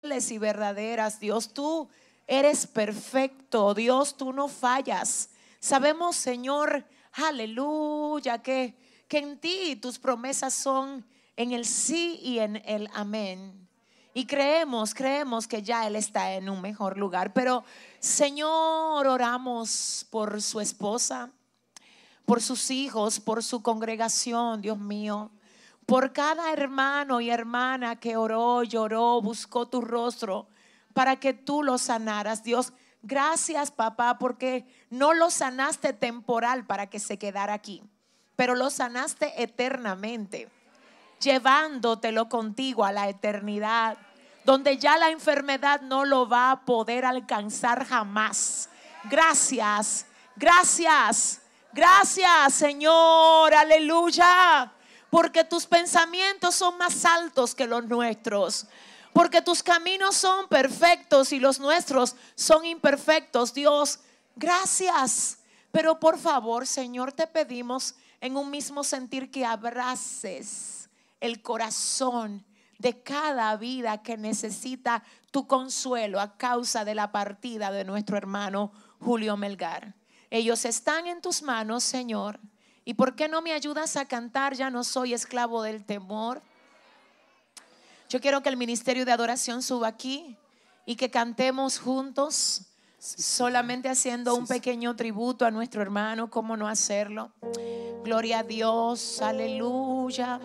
y verdaderas, Dios. Tú eres perfecto, Dios, tú no fallas. Sabemos, Señor, aleluya, que, que en ti tus promesas son en el sí y en el amén. Y creemos, creemos que ya Él está en un mejor lugar. Pero, Señor, oramos por su esposa, por sus hijos, por su congregación, Dios mío por cada hermano y hermana que oró, lloró, buscó tu rostro para que tú lo sanaras. Dios, gracias papá porque no lo sanaste temporal para que se quedara aquí, pero lo sanaste eternamente, llevándotelo contigo a la eternidad, donde ya la enfermedad no lo va a poder alcanzar jamás. Gracias, gracias, gracias Señor, aleluya porque tus pensamientos son más altos que los nuestros. Porque tus caminos son perfectos y los nuestros son imperfectos. Dios, gracias. Pero por favor, Señor, te pedimos en un mismo sentir que abraces el corazón de cada vida que necesita tu consuelo a causa de la partida de nuestro hermano Julio Melgar. Ellos están en tus manos, Señor. ¿Y por qué no me ayudas a cantar? Ya no soy esclavo del temor. Yo quiero que el ministerio de adoración suba aquí y que cantemos juntos, solamente haciendo un pequeño tributo a nuestro hermano, ¿cómo no hacerlo? Gloria a Dios, aleluya.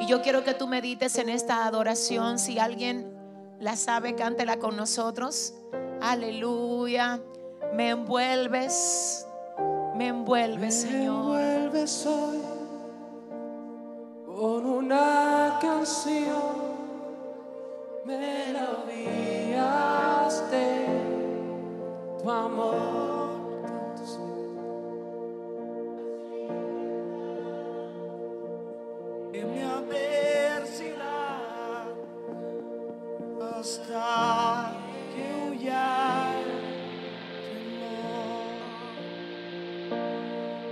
Y yo quiero que tú medites en esta adoración. Si alguien la sabe, cántela con nosotros. Aleluya. Me envuelves me envuelve, Señor. Me envuelves hoy con una canción, melodías de tu amor. En mi adversidad hasta que huya.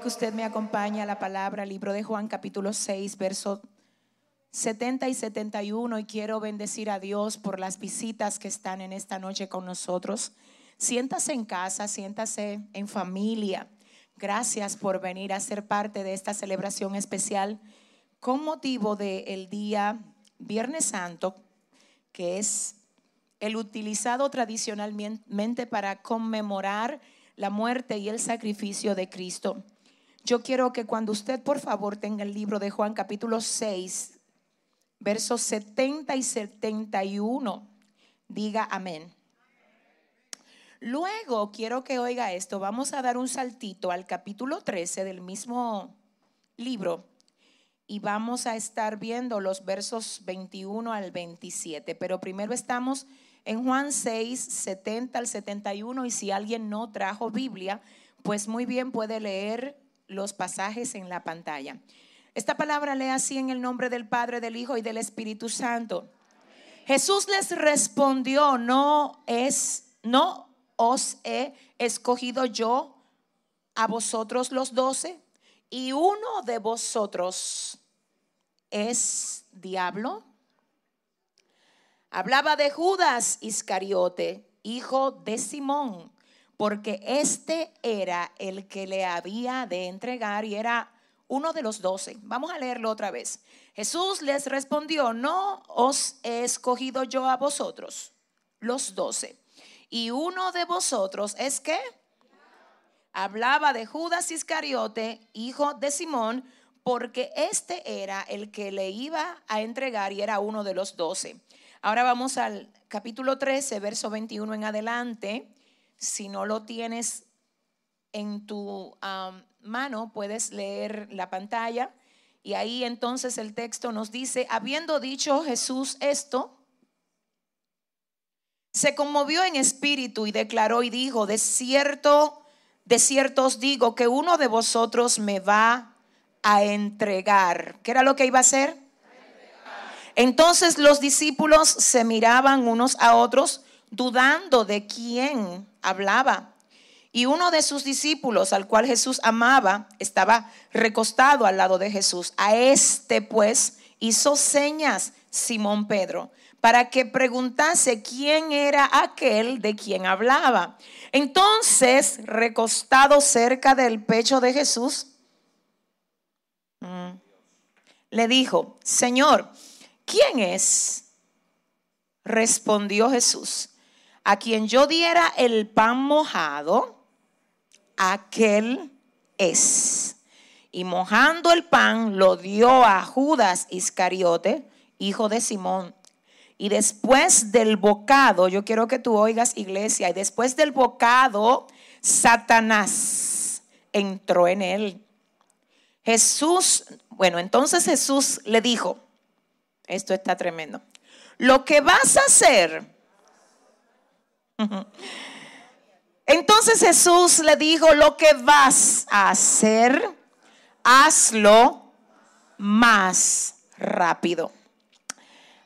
que usted me acompañe a la palabra, libro de Juan capítulo 6, versos 70 y 71 y quiero bendecir a Dios por las visitas que están en esta noche con nosotros. Siéntase en casa, siéntase en familia. Gracias por venir a ser parte de esta celebración especial con motivo del día Viernes Santo, que es el utilizado tradicionalmente para conmemorar la muerte y el sacrificio de Cristo. Yo quiero que cuando usted, por favor, tenga el libro de Juan capítulo 6, versos 70 y 71, diga amén. Luego quiero que oiga esto, vamos a dar un saltito al capítulo 13 del mismo libro y vamos a estar viendo los versos 21 al 27, pero primero estamos en Juan 6, 70 al 71 y si alguien no trajo Biblia, pues muy bien puede leer los pasajes en la pantalla. Esta palabra lee así en el nombre del Padre, del Hijo y del Espíritu Santo. Jesús les respondió, no es, no os he escogido yo a vosotros los doce y uno de vosotros es diablo. Hablaba de Judas Iscariote, hijo de Simón, porque este era el que le había de entregar y era uno de los doce. Vamos a leerlo otra vez. Jesús les respondió, no os he escogido yo a vosotros, los doce. Y uno de vosotros es que hablaba de Judas Iscariote, hijo de Simón, porque este era el que le iba a entregar y era uno de los doce. Ahora vamos al capítulo 13, verso 21 en adelante. Si no lo tienes en tu mano, puedes leer la pantalla. Y ahí entonces el texto nos dice, habiendo dicho Jesús esto, se conmovió en espíritu y declaró y dijo, de cierto, de cierto os digo que uno de vosotros me va a entregar. ¿Qué era lo que iba a hacer? Entonces los discípulos se miraban unos a otros, dudando de quién hablaba. Y uno de sus discípulos, al cual Jesús amaba, estaba recostado al lado de Jesús. A este pues hizo señas Simón Pedro para que preguntase quién era aquel de quien hablaba. Entonces, recostado cerca del pecho de Jesús, mm, le dijo, Señor, ¿quién es? Respondió Jesús, a quien yo diera el pan mojado, aquel es. Y mojando el pan lo dio a Judas Iscariote, hijo de Simón. Y después del bocado, yo quiero que tú oigas iglesia, y después del bocado, Satanás entró en él. Jesús, bueno, entonces Jesús le dijo, esto está tremendo, lo que vas a hacer, entonces Jesús le dijo, lo que vas a hacer, hazlo más rápido.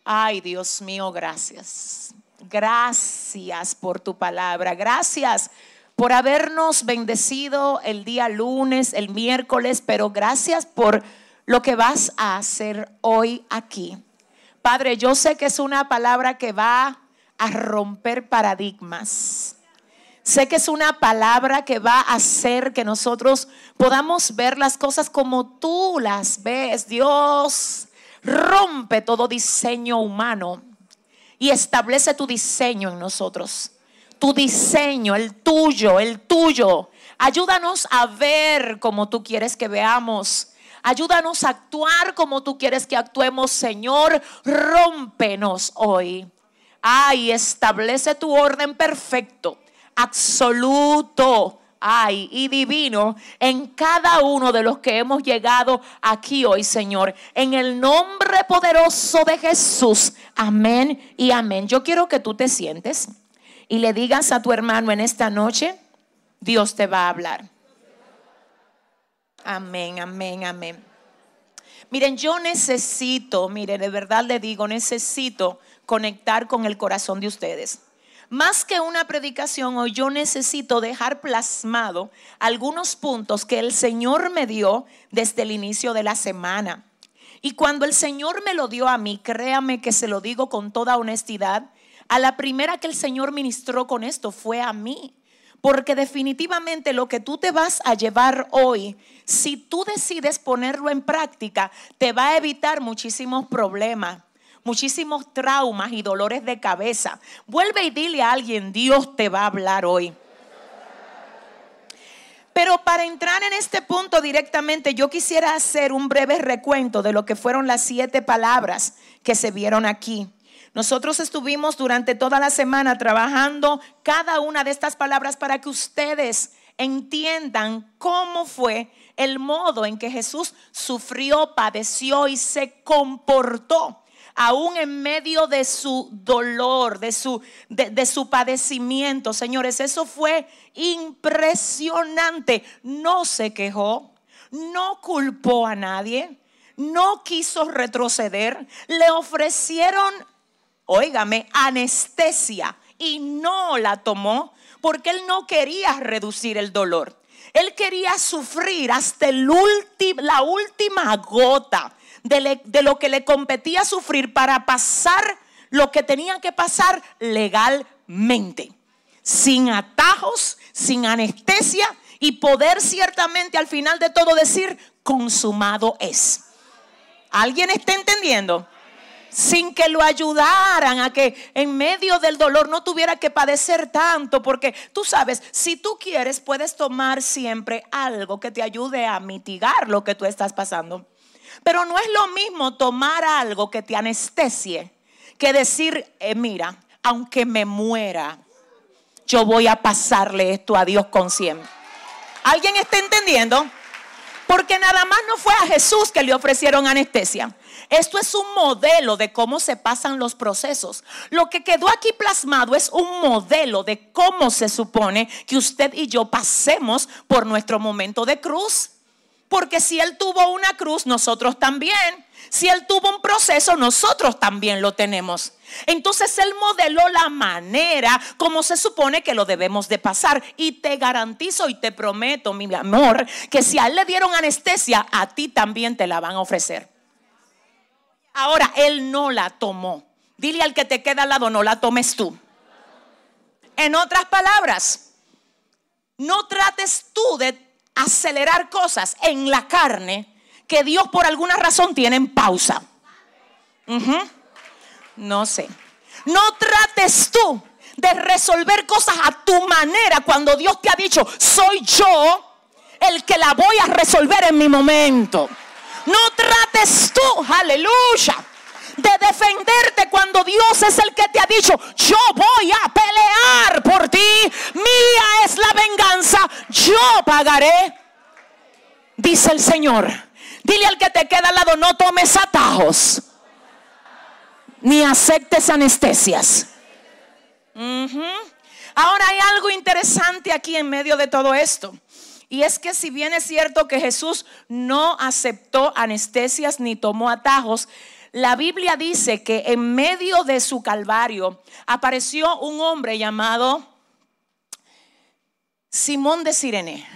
Ay, Dios mío, gracias. Gracias por tu palabra. Gracias por habernos bendecido el día lunes, el miércoles, pero gracias por lo que vas a hacer hoy aquí. Padre, yo sé que es una palabra que va a romper paradigmas. Sé que es una palabra que va a hacer que nosotros podamos ver las cosas como tú las ves. Dios, rompe todo diseño humano y establece tu diseño en nosotros. Tu diseño, el tuyo, el tuyo. Ayúdanos a ver como tú quieres que veamos. Ayúdanos a actuar como tú quieres que actuemos, Señor. Rómpenos hoy. Ay, establece tu orden perfecto, absoluto hay y divino en cada uno de los que hemos llegado aquí hoy, Señor. En el nombre poderoso de Jesús. Amén y amén. Yo quiero que tú te sientes y le digas a tu hermano en esta noche, Dios te va a hablar. Amén, amén, amén. Miren, yo necesito, miren, de verdad le digo, necesito conectar con el corazón de ustedes. Más que una predicación, hoy yo necesito dejar plasmado algunos puntos que el Señor me dio desde el inicio de la semana. Y cuando el Señor me lo dio a mí, créame que se lo digo con toda honestidad, a la primera que el Señor ministró con esto fue a mí. Porque definitivamente lo que tú te vas a llevar hoy, si tú decides ponerlo en práctica, te va a evitar muchísimos problemas muchísimos traumas y dolores de cabeza. Vuelve y dile a alguien, Dios te va a hablar hoy. Pero para entrar en este punto directamente, yo quisiera hacer un breve recuento de lo que fueron las siete palabras que se vieron aquí. Nosotros estuvimos durante toda la semana trabajando cada una de estas palabras para que ustedes entiendan cómo fue el modo en que Jesús sufrió, padeció y se comportó aún en medio de su dolor, de su, de, su padecimiento. Señores, eso fue impresionante. No se quejó, no culpó a nadie, no quiso retroceder. Le ofrecieron, óigame, anestesia y no la tomó porque él no quería reducir el dolor. Él quería sufrir hasta el la última gota de, lo que le competía sufrir para pasar lo que tenían que pasar legalmente, sin atajos, sin anestesia y poder ciertamente al final de todo decir, consumado es. ¿Alguien está entendiendo? Sin que lo ayudaran a que en medio del dolor no tuviera que padecer tanto, porque tú sabes, si tú quieres, puedes tomar siempre algo que te ayude a mitigar lo que tú estás pasando. Pero no es lo mismo tomar algo que te anestesie que decir, eh, mira, aunque me muera, yo voy a pasarle esto a Dios con siempre. ¿Alguien está entendiendo? Porque nada más no fue a Jesús que le ofrecieron anestesia. Esto es un modelo de cómo se pasan los procesos. Lo que quedó aquí plasmado es un modelo de cómo se supone que usted y yo pasemos por nuestro momento de cruz. Porque si Él tuvo una cruz, nosotros también. Si Él tuvo un proceso, nosotros también lo tenemos. Entonces Él modeló la manera como se supone que lo debemos de pasar. Y te garantizo y te prometo, mi amor, que si a Él le dieron anestesia, a ti también te la van a ofrecer. Ahora, Él no la tomó. Dile al que te queda al lado, no la tomes tú. En otras palabras, no trates tú de acelerar cosas en la carne que Dios por alguna razón tiene en pausa. No sé. No trates tú de resolver cosas a tu manera cuando Dios te ha dicho, soy yo el que la voy a resolver en mi momento. No trates tú, aleluya, de defenderte cuando Dios es el que te ha dicho, yo voy a pelear por ti, mía es la venganza, yo pagaré, dice el Señor. Dile al que te queda al lado, no tomes atajos, ni aceptes anestesias. Ahora hay algo interesante aquí en medio de todo esto. Y es que si bien es cierto que Jesús no aceptó anestesias ni tomó atajos, la Biblia dice que en medio de su calvario apareció un hombre llamado Simón de Sirene,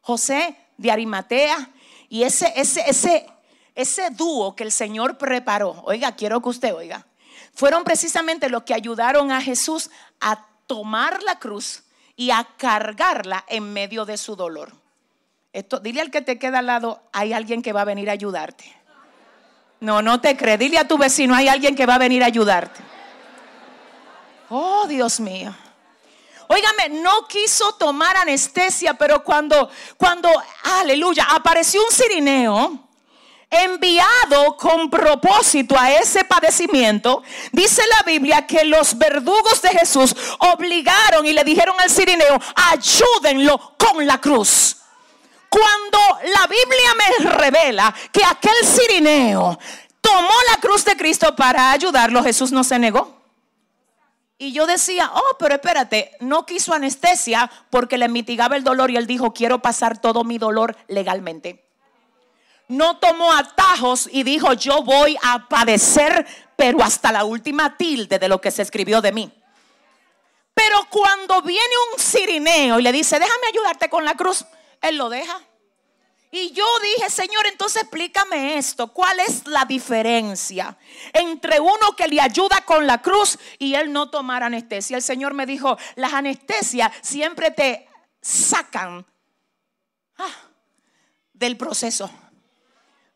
José de Arimatea, y ese, ese, ese, ese dúo que el Señor preparó, oiga, quiero que usted oiga, fueron precisamente los que ayudaron a Jesús a tomar la cruz y a cargarla en medio de su dolor. Esto, dile al que te queda al lado, hay alguien que va a venir a ayudarte. No, no te crees. Dile a tu vecino, hay alguien que va a venir a ayudarte. Oh, Dios mío. Óigame, no quiso tomar anestesia, pero cuando, cuando, aleluya, apareció un sirineo enviado con propósito a ese padecimiento, dice la Biblia que los verdugos de Jesús obligaron y le dijeron al sirineo, ayúdenlo con la cruz. Cuando la Biblia me revela que aquel sirineo tomó la cruz de Cristo para ayudarlo, Jesús no se negó. Y yo decía, oh, pero espérate, no quiso anestesia porque le mitigaba el dolor y él dijo, quiero pasar todo mi dolor legalmente no tomó atajos y dijo, yo voy a padecer, pero hasta la última tilde de lo que se escribió de mí. Pero cuando viene un sirineo y le dice, déjame ayudarte con la cruz, él lo deja. Y yo dije, Señor, entonces explícame esto. ¿Cuál es la diferencia entre uno que le ayuda con la cruz y él no tomar anestesia? El Señor me dijo, las anestesias siempre te sacan ah, del proceso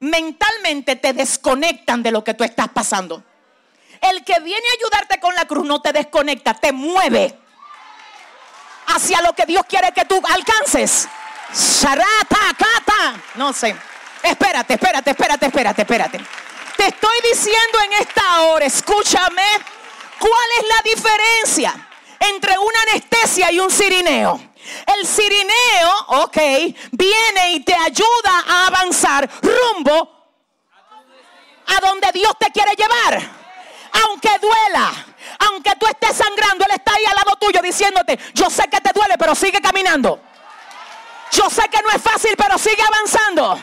mentalmente te desconectan de lo que tú estás pasando. El que viene a ayudarte con la cruz no te desconecta, te mueve hacia lo que Dios quiere que tú alcances. No sé. Espérate, espérate, espérate, espérate, espérate. Te estoy diciendo en esta hora, escúchame, ¿cuál es la diferencia entre una anestesia y un sirineo? El sirineo, ok, viene y te ayuda a avanzar rumbo a donde Dios te quiere llevar. Aunque duela, aunque tú estés sangrando, Él está ahí al lado tuyo diciéndote, yo sé que te duele, pero sigue caminando. Yo sé que no es fácil, pero sigue avanzando.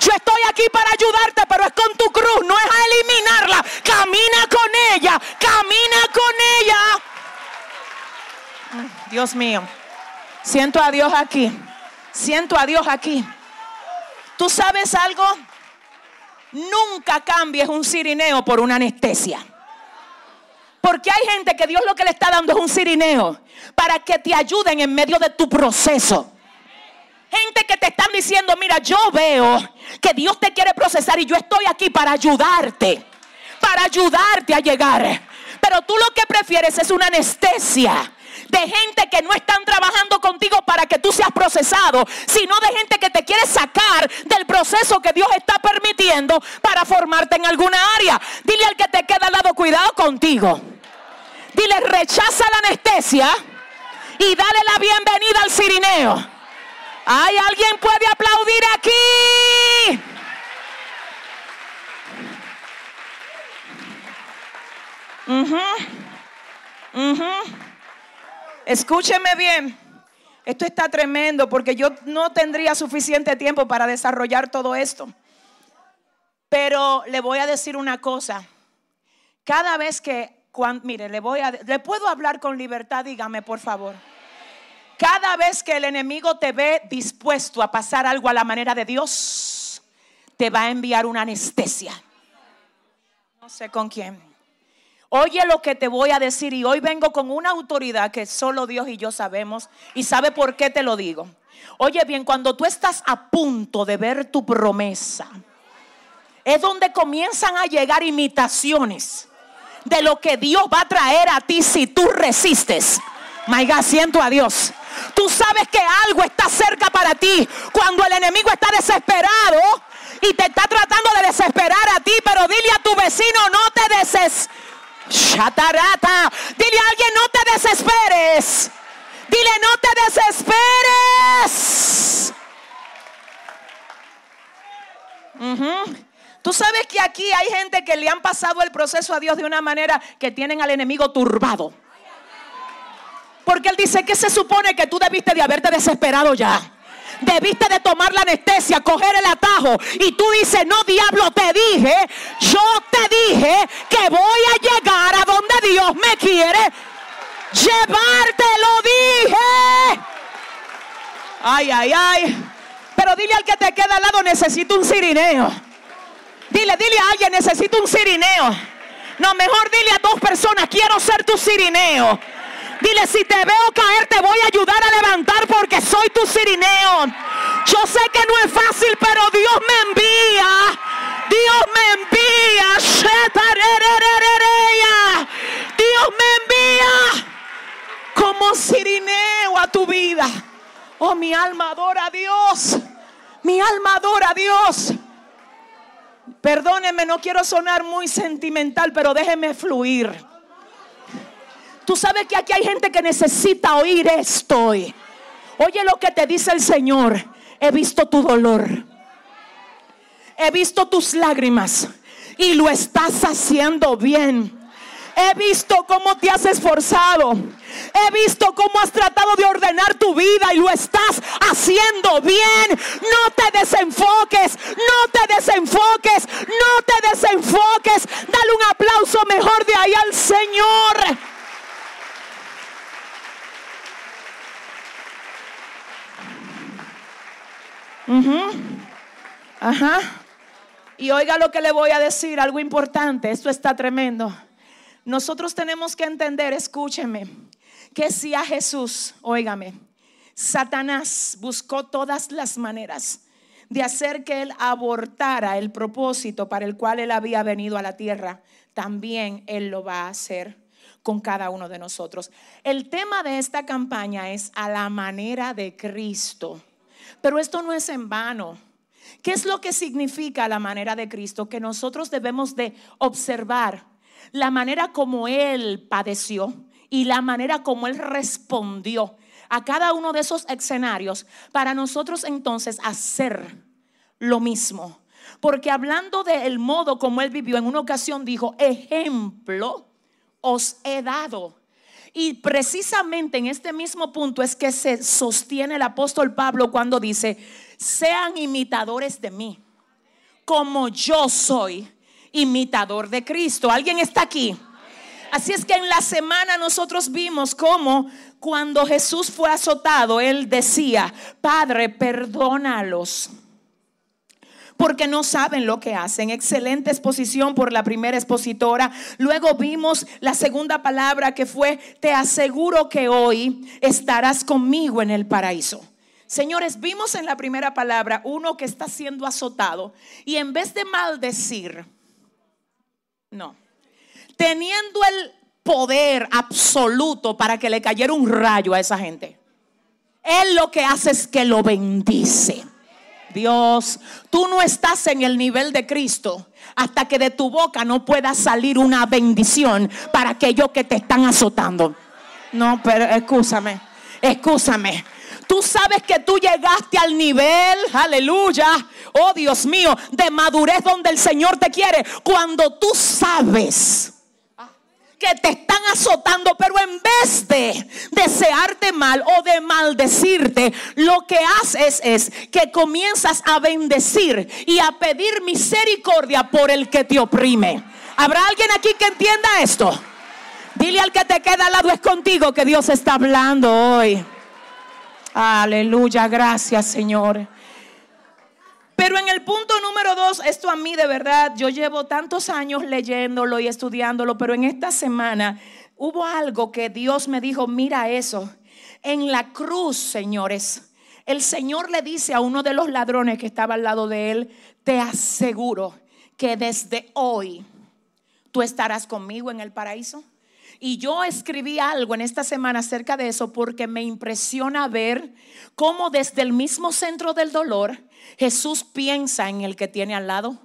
Yo estoy aquí para ayudarte, pero es con tu cruz, no es a eliminarla. Camina con ella, camina con ella. Dios mío. Siento a Dios aquí. Siento a Dios aquí. ¿Tú sabes algo? Nunca cambies un sirineo por una anestesia. Porque hay gente que Dios lo que le está dando es un sirineo para que te ayuden en medio de tu proceso. Gente que te están diciendo, mira, yo veo que Dios te quiere procesar y yo estoy aquí para ayudarte, para ayudarte a llegar. Pero tú lo que prefieres es una anestesia de gente que no están trabajando contigo para que tú seas procesado, sino de gente que te quiere sacar del proceso que Dios está permitiendo para formarte en alguna área. Dile al que te queda al lado, cuidado contigo. Dile, rechaza la anestesia y dale la bienvenida al sirineo. ¿Hay alguien puede aplaudir aquí? Escúcheme bien. Esto está tremendo porque yo no tendría suficiente tiempo para desarrollar todo esto. Pero le voy a decir una cosa. Cada vez que, mire, le voy a, le puedo hablar con libertad, dígame por favor. Cada vez que el enemigo te ve dispuesto a pasar algo a la manera de Dios, te va a enviar una anestesia. No sé con quién. Oye lo que te voy a decir y hoy vengo con una autoridad que solo Dios y yo sabemos y sabe por qué te lo digo. Oye bien, cuando tú estás a punto de ver tu promesa, es donde comienzan a llegar imitaciones. de lo que Dios va a traer a ti si tú resistes. My God, siento a Dios. Tú sabes que algo está cerca para ti cuando el enemigo está desesperado y te está tratando de desesperar a ti, pero dile a tu vecino, no te deses. Shatarata. Dile a alguien, no te desesperes. Dile, no te desesperes. Tú sabes que aquí hay gente que le han pasado el proceso a Dios de una manera que tienen al enemigo turbado. Porque él dice que se supone que tú debiste de haberte desesperado ya. Debiste de tomar la anestesia, coger el atajo. Y tú dices, no diablo, te dije, yo te dije que voy a llegar a donde Dios me quiere llevarte, lo dije. Ay, ay, ay. Pero dile al que te queda al lado, necesito un cirineo. Dile, dile a alguien, necesito un cirineo. No, mejor dile a dos personas, quiero ser tu cirineo. Dile, si te veo caer, te voy a ayudar a levantar porque soy tu cirineo. Yo sé que no es fácil, pero Dios me envía. Dios me envía. Dios me envía como cirineo a tu vida. Oh, mi alma adora a Dios. Mi alma adora a Dios. Perdóneme, no quiero sonar muy sentimental, pero déjeme fluir. Tú sabes que aquí hay gente que necesita oír esto. Oye lo que te dice el Señor. He visto tu dolor. He visto tus lágrimas. Y lo estás haciendo bien. He visto cómo te has esforzado. He visto cómo has tratado de ordenar tu vida y lo estás haciendo bien. No te desenfoques, no te desenfoques, no te desenfoques. Dale un aplauso mejor de ahí al Señor. Ajá. Y oiga lo que le voy a decir, algo importante, esto está tremendo. Nosotros tenemos que entender, escúcheme, que si a Jesús, óigame, Satanás buscó todas las maneras de hacer que él abortara el propósito para el cual él había venido a la tierra, también él lo va a hacer con cada uno de nosotros. El tema de esta campaña es a la manera de Cristo. Pero esto no es en vano. ¿Qué es lo que significa la manera de Cristo? Que nosotros debemos de observar la manera como Él padeció y la manera como Él respondió a cada uno de esos escenarios para nosotros entonces hacer lo mismo. Porque hablando del modo como Él vivió, en una ocasión dijo, ejemplo os he dado. Y precisamente en este mismo punto es que se sostiene el apóstol Pablo cuando dice, sean imitadores de mí, como yo soy imitador de Cristo. ¿Alguien está aquí? Así es que en la semana nosotros vimos cómo cuando Jesús fue azotado, él decía, Padre, perdónalos porque no saben lo que hacen. Excelente exposición por la primera expositora. Luego vimos la segunda palabra que fue, te aseguro que hoy estarás conmigo en el paraíso. Señores, vimos en la primera palabra uno que está siendo azotado y en vez de maldecir, no, teniendo el poder absoluto para que le cayera un rayo a esa gente, él lo que hace es que lo bendice. Dios, tú no estás en el nivel de Cristo hasta que de tu boca no pueda salir una bendición para aquellos que te están azotando. No, pero escúchame, escúchame. Tú sabes que tú llegaste al nivel, aleluya, oh Dios mío, de madurez donde el Señor te quiere. Cuando tú sabes que te están azotando, pero en vez de desearte mal o de maldecirte, lo que haces es que comienzas a bendecir y a pedir misericordia por el que te oprime. ¿Habrá alguien aquí que entienda esto? Dile al que te queda al lado es contigo que Dios está hablando hoy. Aleluya, gracias Señor. Pero en el punto número dos, esto a mí de verdad, yo llevo tantos años leyéndolo y estudiándolo, pero en esta semana hubo algo que Dios me dijo, mira eso, en la cruz, señores, el Señor le dice a uno de los ladrones que estaba al lado de él, te aseguro que desde hoy tú estarás conmigo en el paraíso. Y yo escribí algo en esta semana acerca de eso porque me impresiona ver cómo desde el mismo centro del dolor Jesús piensa en el que tiene al lado.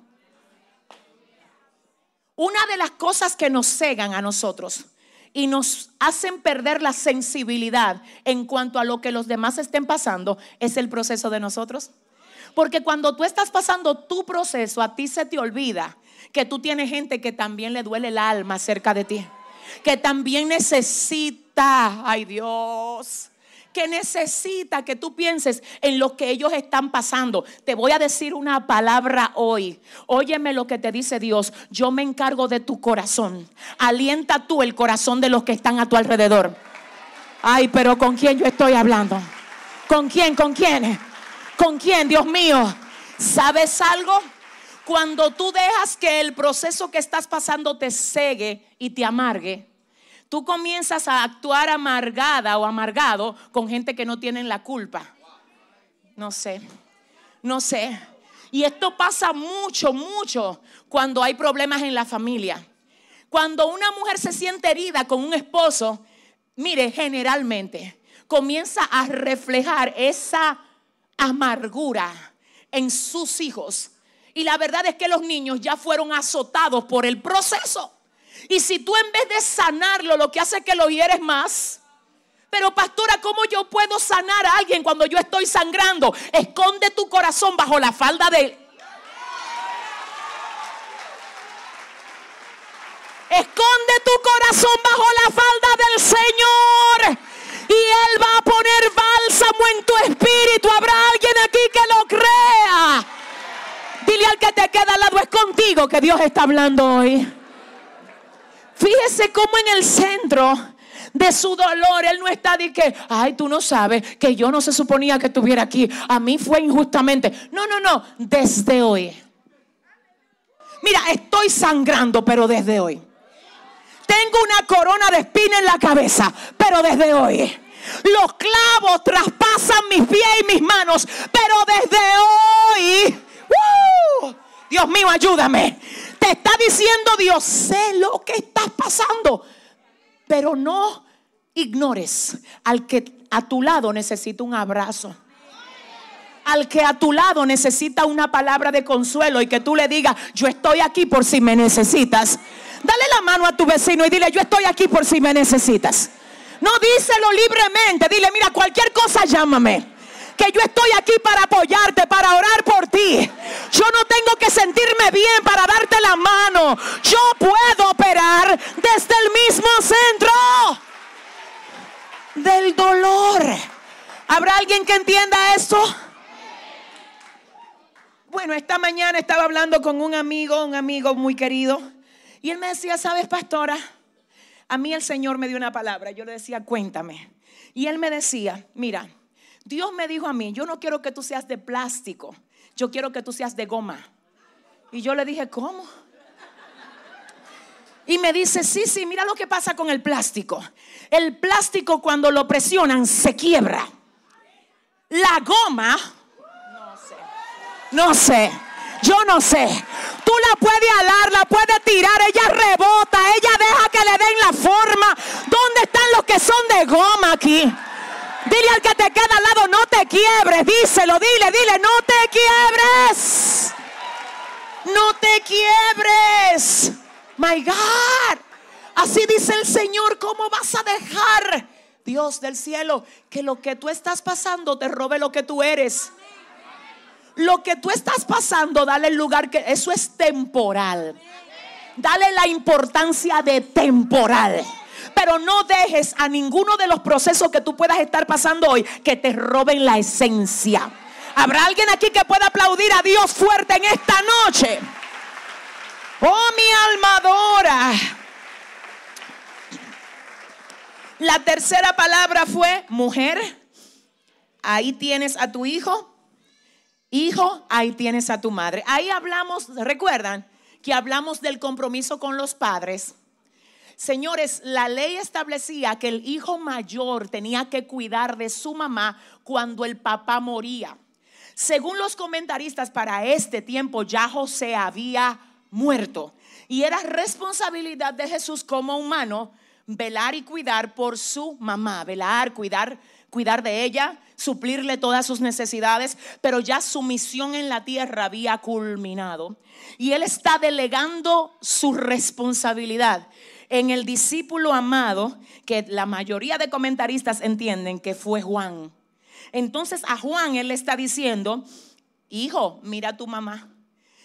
Una de las cosas que nos cegan a nosotros y nos hacen perder la sensibilidad en cuanto a lo que los demás estén pasando es el proceso de nosotros. Porque cuando tú estás pasando tu proceso, a ti se te olvida que tú tienes gente que también le duele el alma cerca de ti que también necesita, ay Dios, que necesita que tú pienses en lo que ellos están pasando. Te voy a decir una palabra hoy. Óyeme lo que te dice Dios. Yo me encargo de tu corazón. Alienta tú el corazón de los que están a tu alrededor. Ay, pero ¿con quién yo estoy hablando? ¿Con quién? ¿Con quién? ¿Con quién? Dios mío. ¿Sabes algo? Cuando tú dejas que el proceso que estás pasando te cegue y te amargue, tú comienzas a actuar amargada o amargado con gente que no tienen la culpa. No sé, no sé. Y esto pasa mucho, mucho cuando hay problemas en la familia. Cuando una mujer se siente herida con un esposo, mire, generalmente comienza a reflejar esa amargura en sus hijos y la verdad es que los niños ya fueron azotados por el proceso. Y si tú en vez de sanarlo, lo que hace es que lo hieres más. Pero pastora, ¿cómo yo puedo sanar a alguien cuando yo estoy sangrando? Esconde tu corazón bajo la falda de. Esconde tu corazón bajo la falda del Señor. Y Él va a poner bálsamo en tu espíritu. Habrá alguien aquí que lo crea. Dile al que te queda al lado, es contigo que Dios está hablando hoy. Fíjese cómo en el centro de su dolor, Él no está de que, ay, tú no sabes que yo no se suponía que estuviera aquí. A mí fue injustamente. No, no, no, desde hoy. Mira, estoy sangrando, pero desde hoy. Tengo una corona de espina en la cabeza, pero desde hoy. Los clavos traspasan mis pies y mis manos, pero desde hoy Dios mío, ayúdame. Te está diciendo Dios, sé lo que estás pasando, pero no ignores al que a tu lado necesita un abrazo. Al que a tu lado necesita una palabra de consuelo y que tú le digas, yo estoy aquí por si me necesitas. Dale la mano a tu vecino y dile, yo estoy aquí por si me necesitas. No díselo libremente, dile, mira, cualquier cosa llámame yo estoy aquí para apoyarte, para orar por ti. Yo no tengo que sentirme bien para darte la mano. Yo puedo operar desde el mismo centro del dolor. ¿Habrá alguien que entienda esto? Bueno, esta mañana estaba hablando con un amigo, un amigo muy querido, y él me decía, ¿sabes, pastora? A mí el Señor me dio una palabra. Yo le decía, cuéntame. Y él me decía, mira, Dios me dijo a mí, yo no quiero que tú seas de plástico, yo quiero que tú seas de goma. Y yo le dije, ¿cómo? Y me dice, sí, sí, mira lo que pasa con el plástico. El plástico cuando lo presionan se quiebra. La goma, no sé, no sé, yo no sé. Tú la puedes alar, la puedes tirar, ella rebota, ella deja que le den la forma. ¿Dónde están los que son de goma aquí? Dile al que te queda al lado, no te quiebres. Díselo, dile, dile, no te quiebres. No te quiebres. My God. Así dice el Señor, ¿cómo vas a dejar, Dios del cielo, que lo que tú estás pasando te robe lo que tú eres? Lo que tú estás pasando, dale el lugar que eso es temporal. Dale la importancia de temporal. Pero no dejes a ninguno de los procesos que tú puedas estar pasando hoy que te roben la esencia. ¿Habrá alguien aquí que pueda aplaudir a Dios fuerte en esta noche? Oh, mi almadora. La tercera palabra fue mujer. Ahí tienes a tu hijo. Hijo, ahí tienes a tu madre. Ahí hablamos, recuerdan que hablamos del compromiso con los padres Señores, la ley establecía que el hijo mayor tenía que cuidar de su mamá cuando el papá moría. Según los comentaristas, para este tiempo ya José había muerto. Y era responsabilidad de Jesús como humano velar y cuidar por su mamá, velar, cuidar, cuidar de ella, suplirle todas sus necesidades, pero ya su misión en la tierra había culminado. Y él está delegando su responsabilidad en el discípulo amado, que la mayoría de comentaristas entienden que fue Juan. Entonces a Juan él le está diciendo, hijo, mira a tu mamá.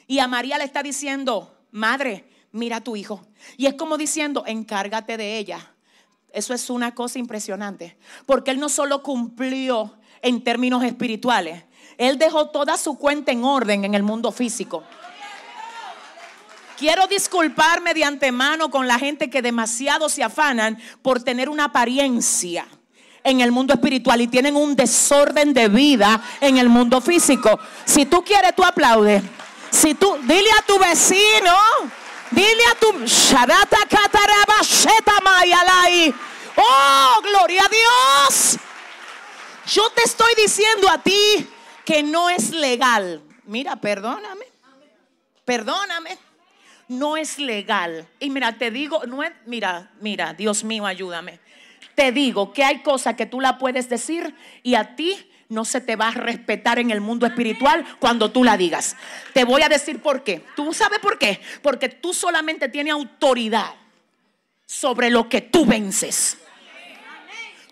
Y a María le está diciendo, madre, mira a tu hijo. Y es como diciendo, encárgate de ella. Eso es una cosa impresionante, porque él no solo cumplió en términos espirituales, él dejó toda su cuenta en orden en el mundo físico. Quiero disculparme de antemano con la gente que demasiado se afanan por tener una apariencia en el mundo espiritual y tienen un desorden de vida en el mundo físico. Si tú quieres, tú aplaude. Si tú, dile a tu vecino, Dile a tu Oh, gloria a Dios. Yo te estoy diciendo a ti que no es legal. Mira, perdóname. Perdóname. No es legal. Y mira, te digo, no es, mira, mira, Dios mío, ayúdame. Te digo que hay cosas que tú la puedes decir y a ti no se te va a respetar en el mundo espiritual cuando tú la digas. Te voy a decir por qué. ¿Tú sabes por qué? Porque tú solamente tienes autoridad sobre lo que tú vences.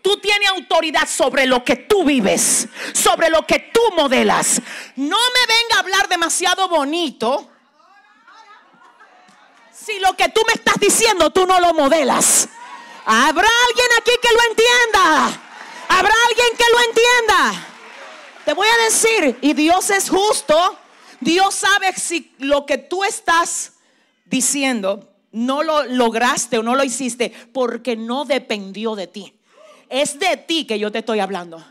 Tú tienes autoridad sobre lo que tú vives, sobre lo que tú modelas. No me venga a hablar demasiado bonito si lo que tú me estás diciendo tú no lo modelas. Habrá alguien aquí que lo entienda. Habrá alguien que lo entienda. Te voy a decir, y Dios es justo, Dios sabe si lo que tú estás diciendo no lo lograste o no lo hiciste porque no dependió de ti. Es de ti que yo te estoy hablando.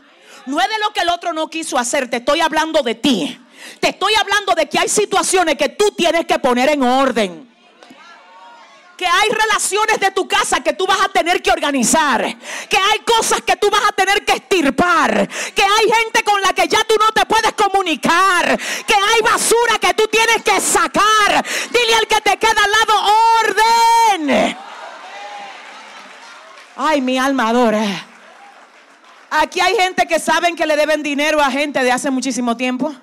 No es de lo que el otro no quiso hacer, te estoy hablando de ti. Te estoy hablando de que hay situaciones que tú tienes que poner en orden que hay relaciones de tu casa que tú vas a tener que organizar, que hay cosas que tú vas a tener que estirpar, que hay gente con la que ya tú no te puedes comunicar, que hay basura que tú tienes que sacar. Dile al que te queda al lado, orden. Ay, mi alma adora. Aquí hay gente que saben que le deben dinero a gente de hace muchísimo tiempo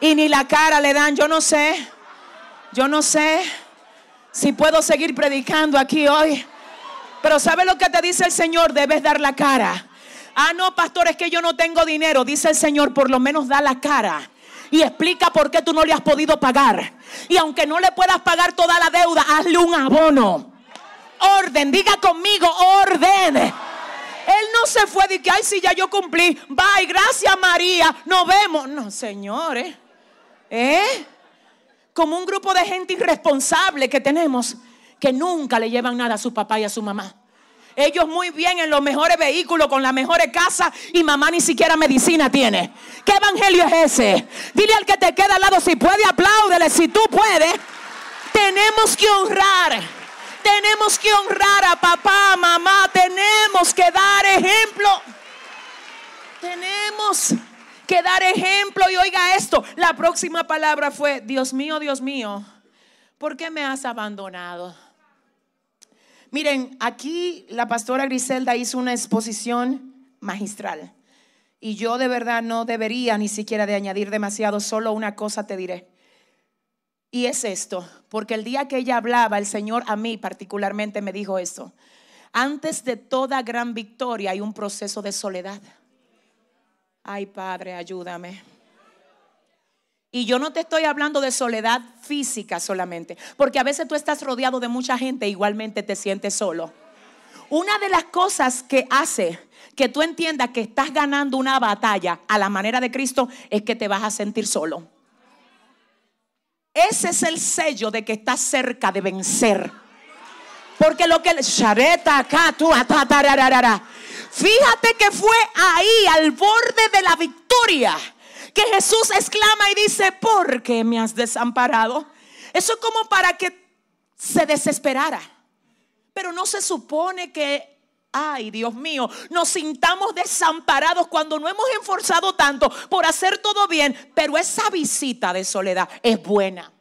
y ni la cara le dan, yo no sé, yo no sé si puedo seguir predicando aquí hoy. Pero ¿sabe lo que te dice el Señor? Debes dar la cara. Ah, no, pastor, es que yo no tengo dinero. Dice el Señor, por lo menos da la cara. Y explica por qué tú no le has podido pagar. Y aunque no le puedas pagar toda la deuda, hazle un abono. Orden, diga conmigo, orden. Él no se fue de que, ay, sí, ya yo cumplí. Bye, gracias María. Nos vemos. No, señores. ¿Eh? Como un grupo de gente irresponsable que tenemos que nunca le llevan nada a su papá y a su mamá. Ellos muy bien en los mejores vehículos, con las mejores casas y mamá ni siquiera medicina tiene. ¿Qué evangelio es ese? Dile al que te queda al lado, si puede, apláudele. Si tú puedes, tenemos que honrar. Tenemos que honrar a papá, mamá. Tenemos que dar ejemplo. Tenemos que dar ejemplo. Y oiga esto, la próxima palabra fue, Dios mío, Dios mío, ¿por qué me has abandonado? Miren, aquí la pastora Griselda hizo una exposición magistral. Y yo de verdad no debería ni siquiera de añadir demasiado, solo una cosa te diré. Y es esto, porque el día que ella hablaba, el Señor a mí particularmente me dijo esto. Antes de toda gran victoria hay un proceso de soledad. Ay, Padre, ayúdame. Y yo no te estoy hablando de soledad física solamente, porque a veces tú estás rodeado de mucha gente e igualmente te sientes solo. Una de las cosas que hace que tú entiendas que estás ganando una batalla a la manera de Cristo es que te vas a sentir solo. Ese es el sello de que estás cerca de vencer. Porque lo que Fíjate que fue ahí, al borde de la victoria, que Jesús exclama y dice, ¿por qué me has desamparado? Eso es como para que se desesperara. Pero no se supone que, ay Dios mío, nos sintamos desamparados cuando no hemos esforzado tanto por hacer todo bien, pero esa visita de soledad es buena.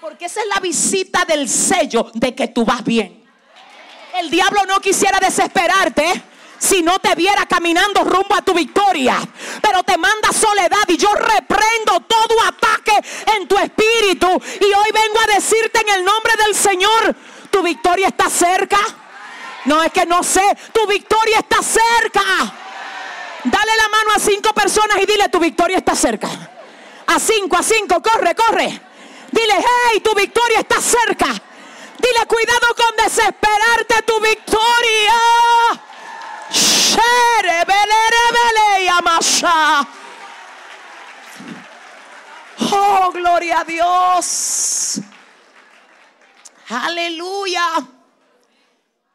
Porque esa es la visita del sello de que tú vas bien. El diablo no quisiera desesperarte si no te viera caminando rumbo a tu victoria. Pero te manda soledad y yo reprendo todo ataque en tu espíritu. Y hoy vengo a decirte en el nombre del Señor, tu victoria está cerca. No es que no sé, tu victoria está cerca. Dale la mano a cinco personas y dile, tu victoria está cerca. A cinco, a cinco, corre, corre. Dile, hey, tu victoria está cerca. Dile, cuidado con desesperarte, tu victoria. Oh, gloria a Dios. Aleluya.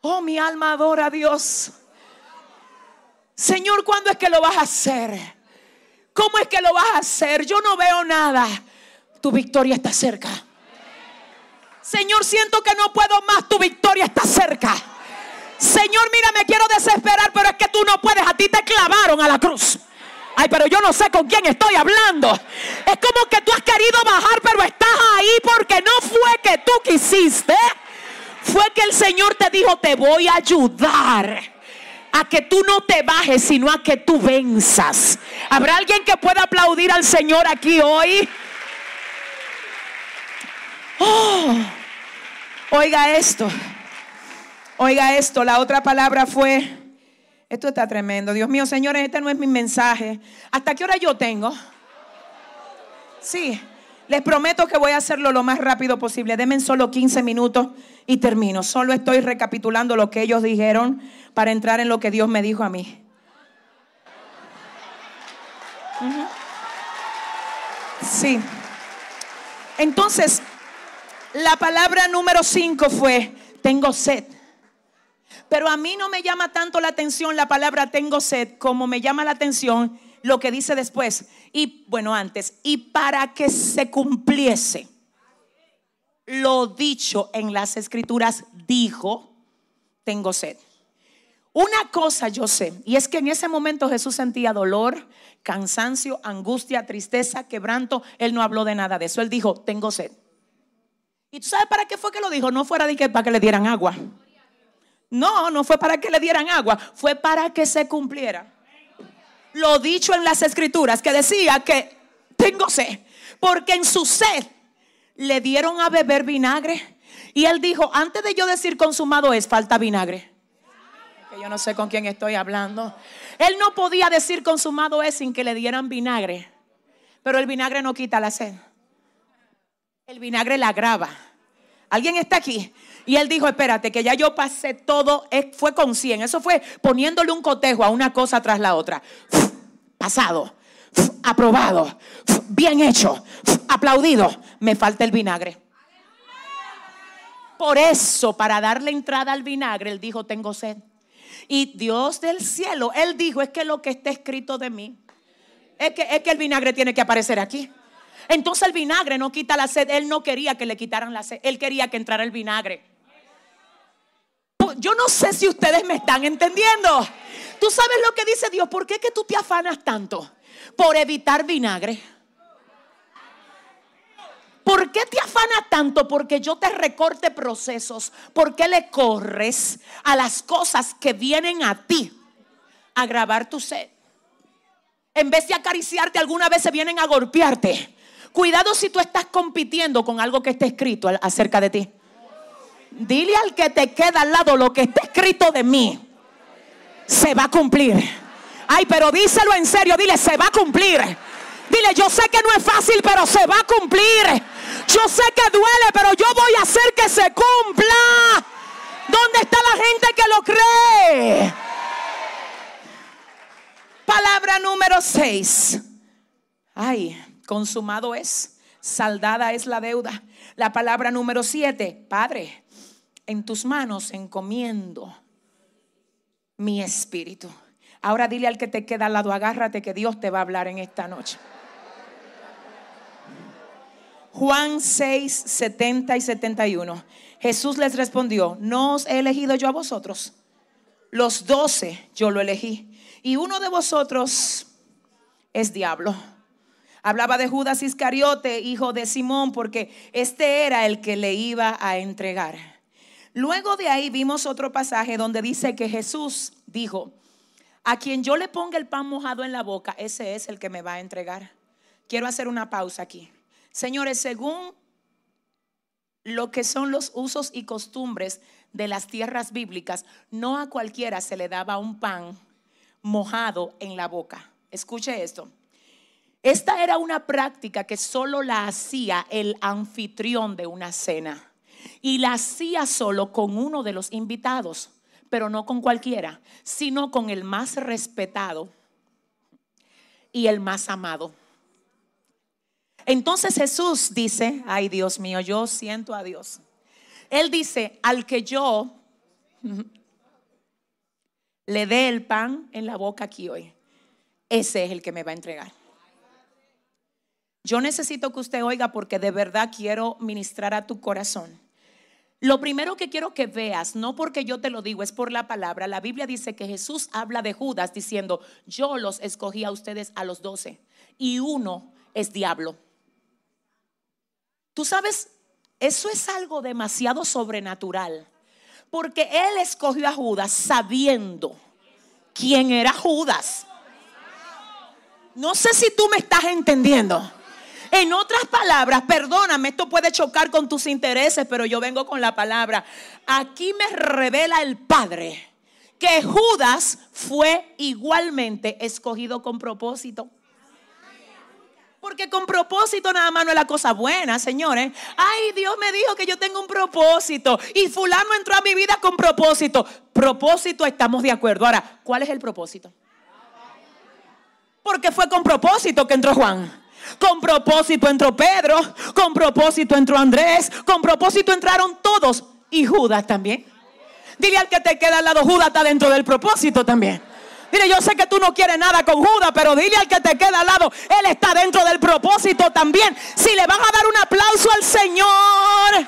Oh, mi alma adora a Dios. Señor, ¿cuándo es que lo vas a hacer? ¿Cómo es que lo vas a hacer? Yo no veo nada. Tu victoria está cerca. Señor, siento que no puedo más. Tu victoria está cerca. Señor, mira, me quiero desesperar, pero es que tú no puedes. A ti te clavaron a la cruz. Ay, pero yo no sé con quién estoy hablando. Es como que tú has querido bajar, pero estás ahí porque no fue que tú quisiste. Fue que el Señor te dijo, te voy a ayudar a que tú no te bajes, sino a que tú venzas. ¿Habrá alguien que pueda aplaudir al Señor aquí hoy? Oh, oiga esto. Oiga esto, la otra palabra fue, esto está tremendo. Dios mío, señores, este no es mi mensaje. ¿Hasta qué hora yo tengo? Sí, les prometo que voy a hacerlo lo más rápido posible. Denme solo 15 minutos y termino. Solo estoy recapitulando lo que ellos dijeron para entrar en lo que Dios me dijo a mí. Sí. Entonces, la palabra número 5 fue, tengo sed. Pero a mí no me llama tanto la atención la palabra tengo sed como me llama la atención lo que dice después. Y bueno, antes, y para que se cumpliese lo dicho en las escrituras, dijo, tengo sed. Una cosa yo sé, y es que en ese momento Jesús sentía dolor, cansancio, angustia, tristeza, quebranto. Él no habló de nada de eso. Él dijo, tengo sed. ¿Y tú sabes para qué fue que lo dijo? No fuera que para que le dieran agua. No, no fue para que le dieran agua, fue para que se cumpliera. Lo dicho en las escrituras que decía que tengo sed, porque en su sed le dieron a beber vinagre. Y él dijo, antes de yo decir consumado es, falta vinagre. Que yo no sé con quién estoy hablando. Él no podía decir consumado es sin que le dieran vinagre. Pero el vinagre no quita la sed. El vinagre la agrava. ¿Alguien está aquí? Y él dijo, espérate, que ya yo pasé todo, fue con 100. Eso fue poniéndole un cotejo a una cosa tras la otra. Pasado, aprobado, bien hecho, aplaudido. Me falta el vinagre. Por eso, para darle entrada al vinagre, él dijo, tengo sed. Y Dios del cielo, él dijo, es que lo que está escrito de mí, es que, es que el vinagre tiene que aparecer aquí. Entonces el vinagre no quita la sed. Él no quería que le quitaran la sed. Él quería que entrara el vinagre. Yo no sé si ustedes me están entendiendo. Tú sabes lo que dice Dios. ¿Por qué que tú te afanas tanto? Por evitar vinagre. ¿Por qué te afanas tanto? Porque yo te recorte procesos. ¿Por qué le corres a las cosas que vienen a ti a grabar tu sed? En vez de acariciarte, alguna vez se vienen a golpearte. Cuidado si tú estás compitiendo con algo que está escrito acerca de ti. Dile al que te queda al lado lo que está escrito de mí. Se va a cumplir. Ay, pero díselo en serio. Dile, se va a cumplir. Dile, yo sé que no es fácil, pero se va a cumplir. Yo sé que duele, pero yo voy a hacer que se cumpla. ¿Dónde está la gente que lo cree? Palabra número 6. Ay, consumado es, saldada es la deuda. La palabra número siete, Padre, en tus manos encomiendo mi espíritu. Ahora dile al que te queda al lado, agárrate que Dios te va a hablar en esta noche. Juan 6, 70 y 71. Jesús les respondió, no os he elegido yo a vosotros. Los doce yo lo elegí. Y uno de vosotros es diablo. Hablaba de Judas Iscariote, hijo de Simón, porque este era el que le iba a entregar. Luego de ahí vimos otro pasaje donde dice que Jesús dijo, a quien yo le ponga el pan mojado en la boca, ese es el que me va a entregar. Quiero hacer una pausa aquí. Señores, según lo que son los usos y costumbres de las tierras bíblicas, no a cualquiera se le daba un pan mojado en la boca. Escuche esto. Esta era una práctica que solo la hacía el anfitrión de una cena y la hacía solo con uno de los invitados, pero no con cualquiera, sino con el más respetado y el más amado. Entonces Jesús dice, ay Dios mío, yo siento a Dios. Él dice, al que yo le dé el pan en la boca aquí hoy, ese es el que me va a entregar. Yo necesito que usted oiga porque de verdad quiero ministrar a tu corazón. Lo primero que quiero que veas, no porque yo te lo digo, es por la palabra. La Biblia dice que Jesús habla de Judas diciendo, yo los escogí a ustedes a los doce y uno es diablo. Tú sabes, eso es algo demasiado sobrenatural, porque él escogió a Judas sabiendo quién era Judas. No sé si tú me estás entendiendo. En otras palabras, perdóname, esto puede chocar con tus intereses, pero yo vengo con la palabra. Aquí me revela el Padre que Judas fue igualmente escogido con propósito. Porque con propósito nada más no es la cosa buena, señores. Ay, Dios me dijo que yo tengo un propósito. Y fulano entró a mi vida con propósito. Propósito, estamos de acuerdo. Ahora, ¿cuál es el propósito? Porque fue con propósito que entró Juan. Con propósito entró Pedro, con propósito entró Andrés, con propósito entraron todos y Judas también. Dile al que te queda al lado, Judas está dentro del propósito también. Dile, yo sé que tú no quieres nada con Judas, pero dile al que te queda al lado, él está dentro del propósito también. Si le van a dar un aplauso al Señor.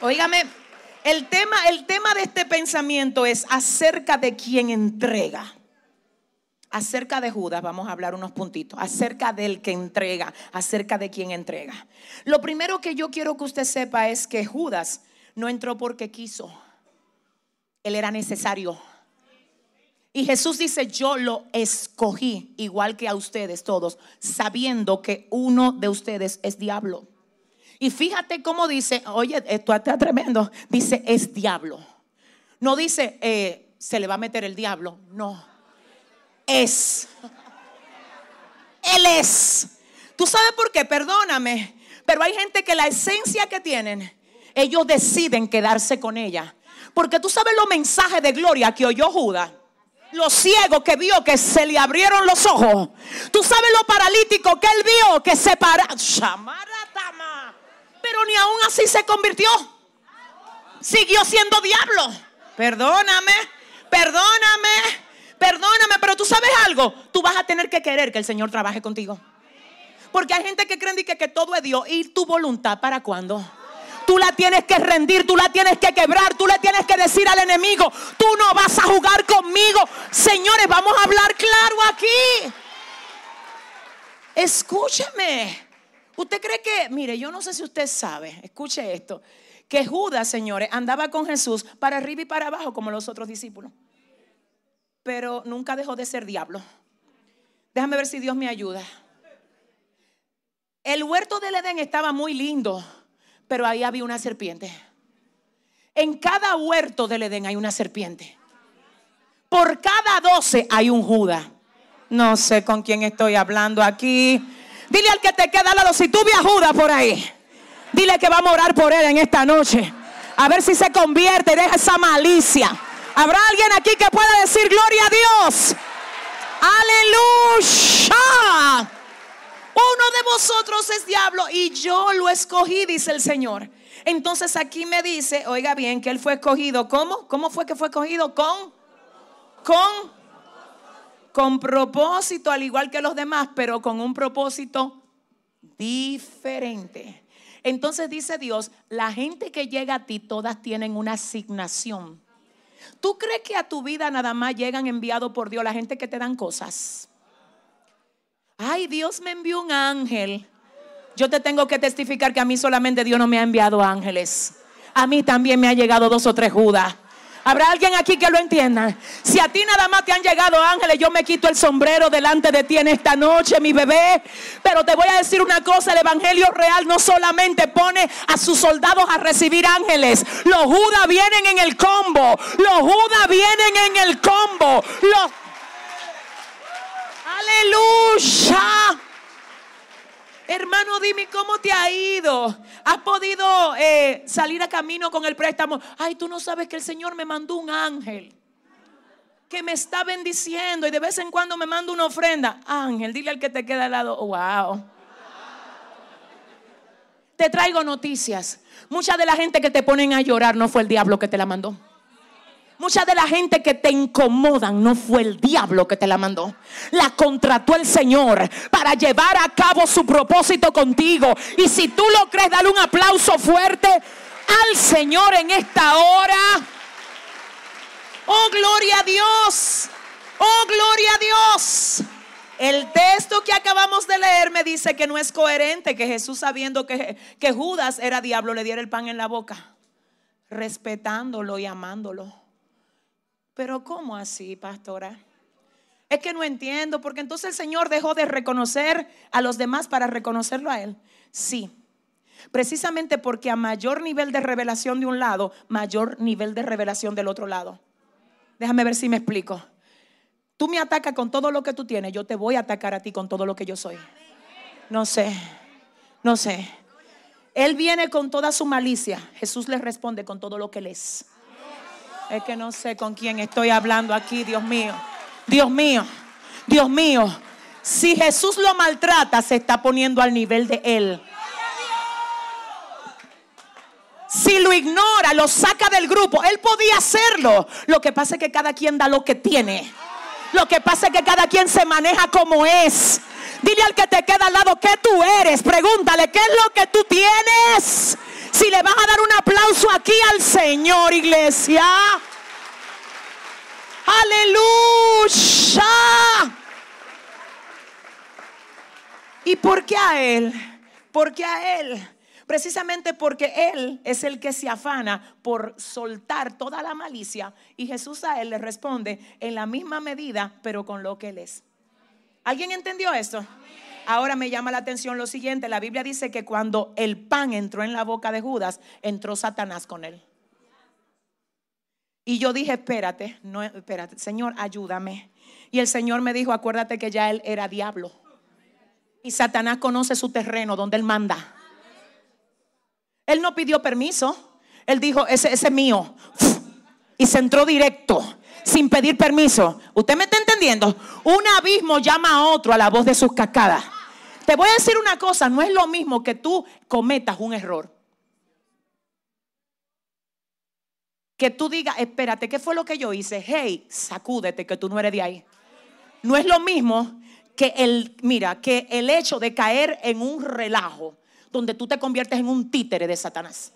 Óigame, el tema, el tema de este pensamiento es acerca de quien entrega. Acerca de Judas, vamos a hablar unos puntitos. Acerca del que entrega, acerca de quien entrega. Lo primero que yo quiero que usted sepa es que Judas no entró porque quiso. Él era necesario. Y Jesús dice, yo lo escogí, igual que a ustedes todos, sabiendo que uno de ustedes es diablo. Y fíjate cómo dice, oye, esto está tremendo. Dice, es diablo. No dice, eh, se le va a meter el diablo. No. Es. Él es. ¿Tú sabes por qué? Perdóname. Pero hay gente que la esencia que tienen, ellos deciden quedarse con ella. Porque tú sabes los mensajes de gloria que oyó Judas. Los ciegos que vio que se le abrieron los ojos. Tú sabes lo paralítico que él vio que se para pero ni aún así se convirtió. Siguió siendo diablo. Perdóname, perdóname, perdóname, pero tú sabes algo, tú vas a tener que querer que el Señor trabaje contigo. Porque hay gente que creen que, que todo es Dios y tu voluntad para cuándo. Tú la tienes que rendir, tú la tienes que quebrar, tú le tienes que decir al enemigo, tú no vas a jugar conmigo. Señores, vamos a hablar claro aquí. Escúcheme. ¿Usted cree que, mire, yo no sé si usted sabe, escuche esto, que Judas, señores, andaba con Jesús para arriba y para abajo como los otros discípulos? Pero nunca dejó de ser diablo. Déjame ver si Dios me ayuda. El huerto del Edén estaba muy lindo, pero ahí había una serpiente. En cada huerto del Edén hay una serpiente. Por cada doce hay un Judas. No sé con quién estoy hablando aquí. Dile al que te queda al lado, si tú Judas por ahí, dile que vamos a orar por él en esta noche. A ver si se convierte, deja esa malicia. ¿Habrá alguien aquí que pueda decir gloria a Dios? Aleluya. Uno de vosotros es diablo y yo lo escogí, dice el Señor. Entonces aquí me dice, oiga bien, que él fue escogido. ¿Cómo? ¿Cómo fue que fue escogido? Con, con con propósito al igual que los demás, pero con un propósito diferente. Entonces dice Dios, la gente que llega a ti, todas tienen una asignación. ¿Tú crees que a tu vida nada más llegan enviados por Dios la gente que te dan cosas? Ay, Dios me envió un ángel. Yo te tengo que testificar que a mí solamente Dios no me ha enviado ángeles. A mí también me ha llegado dos o tres Judas. ¿Habrá alguien aquí que lo entienda? Si a ti nada más te han llegado ángeles, yo me quito el sombrero delante de ti en esta noche, mi bebé. Pero te voy a decir una cosa, el Evangelio real no solamente pone a sus soldados a recibir ángeles. Los judas vienen en el combo. Los judas vienen en el combo. Aleluya. Hermano, dime cómo te ha ido. ¿Has podido eh, salir a camino con el préstamo? Ay, tú no sabes que el Señor me mandó un ángel que me está bendiciendo y de vez en cuando me manda una ofrenda. Ángel, dile al que te queda al lado, wow. Te traigo noticias. Mucha de la gente que te ponen a llorar no fue el diablo que te la mandó. Mucha de la gente que te incomodan no fue el diablo que te la mandó. La contrató el Señor para llevar a cabo su propósito contigo. Y si tú lo crees, dale un aplauso fuerte al Señor en esta hora. Oh, gloria a Dios. Oh, gloria a Dios. El texto que acabamos de leer me dice que no es coherente que Jesús sabiendo que, que Judas era diablo le diera el pan en la boca, respetándolo y amándolo. Pero ¿cómo así, pastora? Es que no entiendo, porque entonces el Señor dejó de reconocer a los demás para reconocerlo a Él. Sí, precisamente porque a mayor nivel de revelación de un lado, mayor nivel de revelación del otro lado. Déjame ver si me explico. Tú me atacas con todo lo que tú tienes, yo te voy a atacar a ti con todo lo que yo soy. No sé, no sé. Él viene con toda su malicia, Jesús le responde con todo lo que él es. Es que no sé con quién estoy hablando aquí, Dios mío. Dios mío, Dios mío. Si Jesús lo maltrata, se está poniendo al nivel de él. Si lo ignora, lo saca del grupo, él podía hacerlo. Lo que pasa es que cada quien da lo que tiene. Lo que pasa es que cada quien se maneja como es. Dile al que te queda al lado, ¿qué tú eres? Pregúntale, ¿qué es lo que tú tienes? Si le vas a dar un aplauso aquí al Señor, iglesia. Aleluya. ¿Y por qué a Él? ¿Por qué a Él? Precisamente porque Él es el que se afana por soltar toda la malicia y Jesús a Él le responde en la misma medida, pero con lo que Él es. ¿Alguien entendió esto? Ahora me llama la atención lo siguiente, la Biblia dice que cuando el pan entró en la boca de Judas, entró Satanás con él. Y yo dije, espérate, no, espérate, Señor, ayúdame. Y el Señor me dijo, acuérdate que ya él era diablo. Y Satanás conoce su terreno donde él manda. Él no pidió permiso. Él dijo, ese, ese es mío. Y se entró directo, sin pedir permiso. ¿Usted me está entendiendo? Un abismo llama a otro a la voz de sus cascadas. Te voy a decir una cosa, no es lo mismo que tú cometas un error. Que tú digas, espérate, ¿qué fue lo que yo hice? Hey, sacúdete que tú no eres de ahí. No es lo mismo que el, mira, que el hecho de caer en un relajo donde tú te conviertes en un títere de Satanás.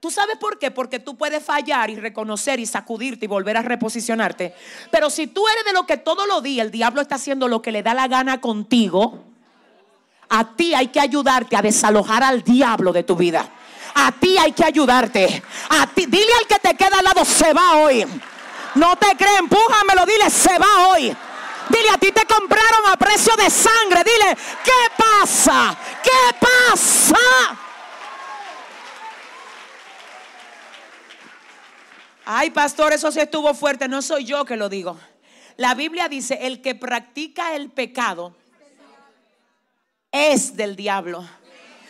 ¿Tú sabes por qué? Porque tú puedes fallar y reconocer y sacudirte y volver a reposicionarte. Pero si tú eres de lo que todos los días el diablo está haciendo lo que le da la gana contigo, a ti hay que ayudarte a desalojar al diablo de tu vida. A ti hay que ayudarte. A ti, dile al que te queda al lado, se va hoy. No te crees, empújamelo, dile, se va hoy. Dile, a ti te compraron a precio de sangre. Dile, ¿qué pasa? ¿Qué pasa? Ay, pastor, eso sí estuvo fuerte. No soy yo que lo digo. La Biblia dice, el que practica el pecado es del diablo.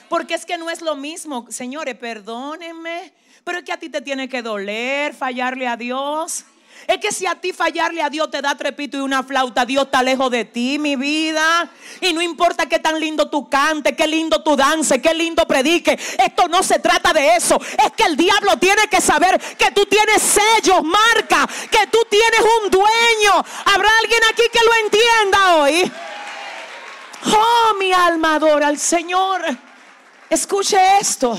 Porque es que no es lo mismo, señores, perdónenme, pero es que a ti te tiene que doler fallarle a Dios. Es que si a ti fallarle a Dios te da trepito y una flauta, Dios está lejos de ti, mi vida. Y no importa qué tan lindo tú cante, qué lindo tú dance, qué lindo predique. Esto no se trata de eso. Es que el diablo tiene que saber que tú tienes sellos, marca, que tú tienes un dueño. ¿Habrá alguien aquí que lo entienda hoy? Oh, mi alma adora al Señor. Escuche esto.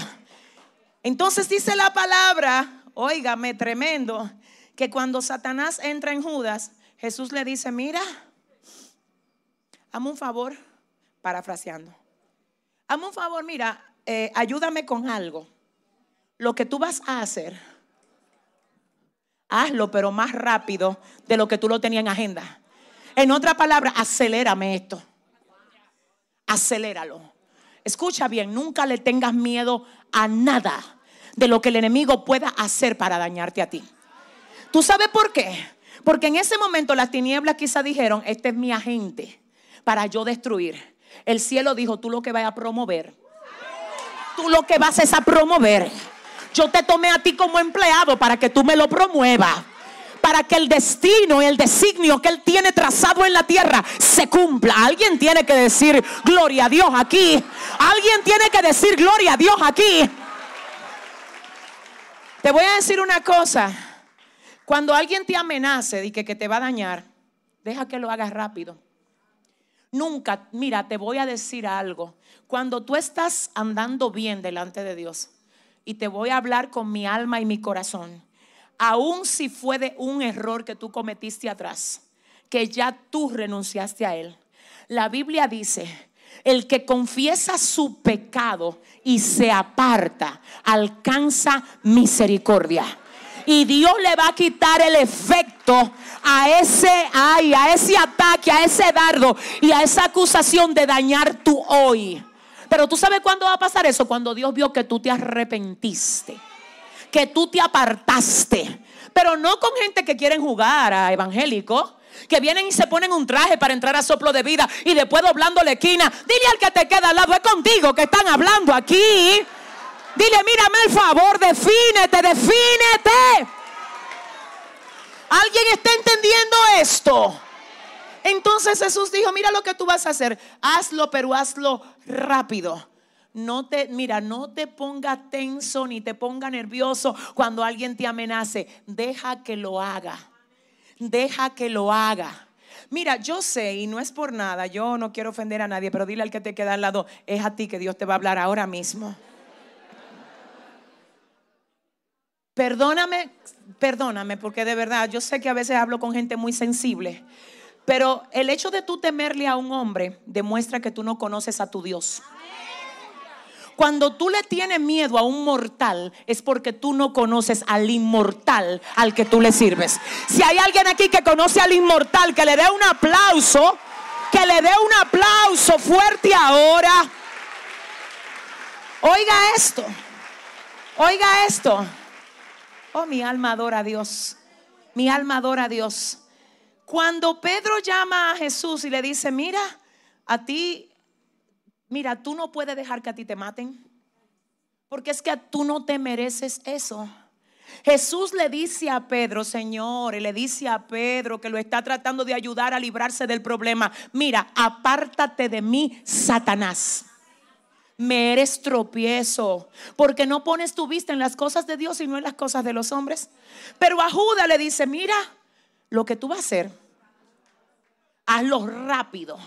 Entonces dice la palabra, óigame, tremendo, que cuando Satanás entra en Judas, Jesús le dice, mira, hazme un favor, parafraseando. Hazme un favor, mira, eh, ayúdame con algo. Lo que tú vas a hacer, hazlo, pero más rápido de lo que tú lo tenías en agenda. En otra palabra, acelérame esto. Aceléralo. Escucha bien, nunca le tengas miedo a nada de lo que el enemigo pueda hacer para dañarte a ti. ¿Tú sabes por qué? Porque en ese momento las tinieblas quizá dijeron, este es mi agente para yo destruir. El cielo dijo, tú lo que vas a promover, tú lo que vas es a promover. Yo te tomé a ti como empleado para que tú me lo promuevas para que el destino y el designio que Él tiene trazado en la tierra se cumpla. Alguien tiene que decir gloria a Dios aquí. Alguien tiene que decir gloria a Dios aquí. Te voy a decir una cosa. Cuando alguien te amenace y que, que te va a dañar, deja que lo hagas rápido. Nunca, mira, te voy a decir algo. Cuando tú estás andando bien delante de Dios y te voy a hablar con mi alma y mi corazón, aun si fue de un error que tú cometiste atrás, que ya tú renunciaste a él. La Biblia dice, el que confiesa su pecado y se aparta, alcanza misericordia. Y Dios le va a quitar el efecto a ese ay, a ese ataque, a ese dardo y a esa acusación de dañar tu hoy. Pero tú sabes cuándo va a pasar eso? Cuando Dios vio que tú te arrepentiste, que tú te apartaste. Pero no con gente que quieren jugar a evangélico que vienen y se ponen un traje para entrar a soplo de vida y después doblando la esquina. Dile al que te queda al lado, es contigo que están hablando aquí. Dile, mírame el favor, defínete, defínete. ¿Alguien está entendiendo esto? Entonces Jesús dijo, mira lo que tú vas a hacer, hazlo, pero hazlo rápido. No te, mira, no te ponga tenso ni te ponga nervioso cuando alguien te amenace. Deja que lo haga deja que lo haga. Mira, yo sé, y no es por nada, yo no quiero ofender a nadie, pero dile al que te queda al lado, es a ti que Dios te va a hablar ahora mismo. Perdóname, perdóname, porque de verdad yo sé que a veces hablo con gente muy sensible, pero el hecho de tú temerle a un hombre demuestra que tú no conoces a tu Dios. Cuando tú le tienes miedo a un mortal es porque tú no conoces al inmortal al que tú le sirves. Si hay alguien aquí que conoce al inmortal, que le dé un aplauso, que le dé un aplauso fuerte ahora. Oiga esto, oiga esto. Oh, mi alma adora a Dios. Mi alma adora a Dios. Cuando Pedro llama a Jesús y le dice, mira, a ti Mira, tú no puedes dejar que a ti te maten. Porque es que tú no te mereces eso. Jesús le dice a Pedro, Señor, y le dice a Pedro que lo está tratando de ayudar a librarse del problema. Mira, apártate de mí, Satanás. Me eres tropiezo, porque no pones tu vista en las cosas de Dios y no en las cosas de los hombres. Pero a Judas le dice, mira, lo que tú vas a hacer, hazlo rápido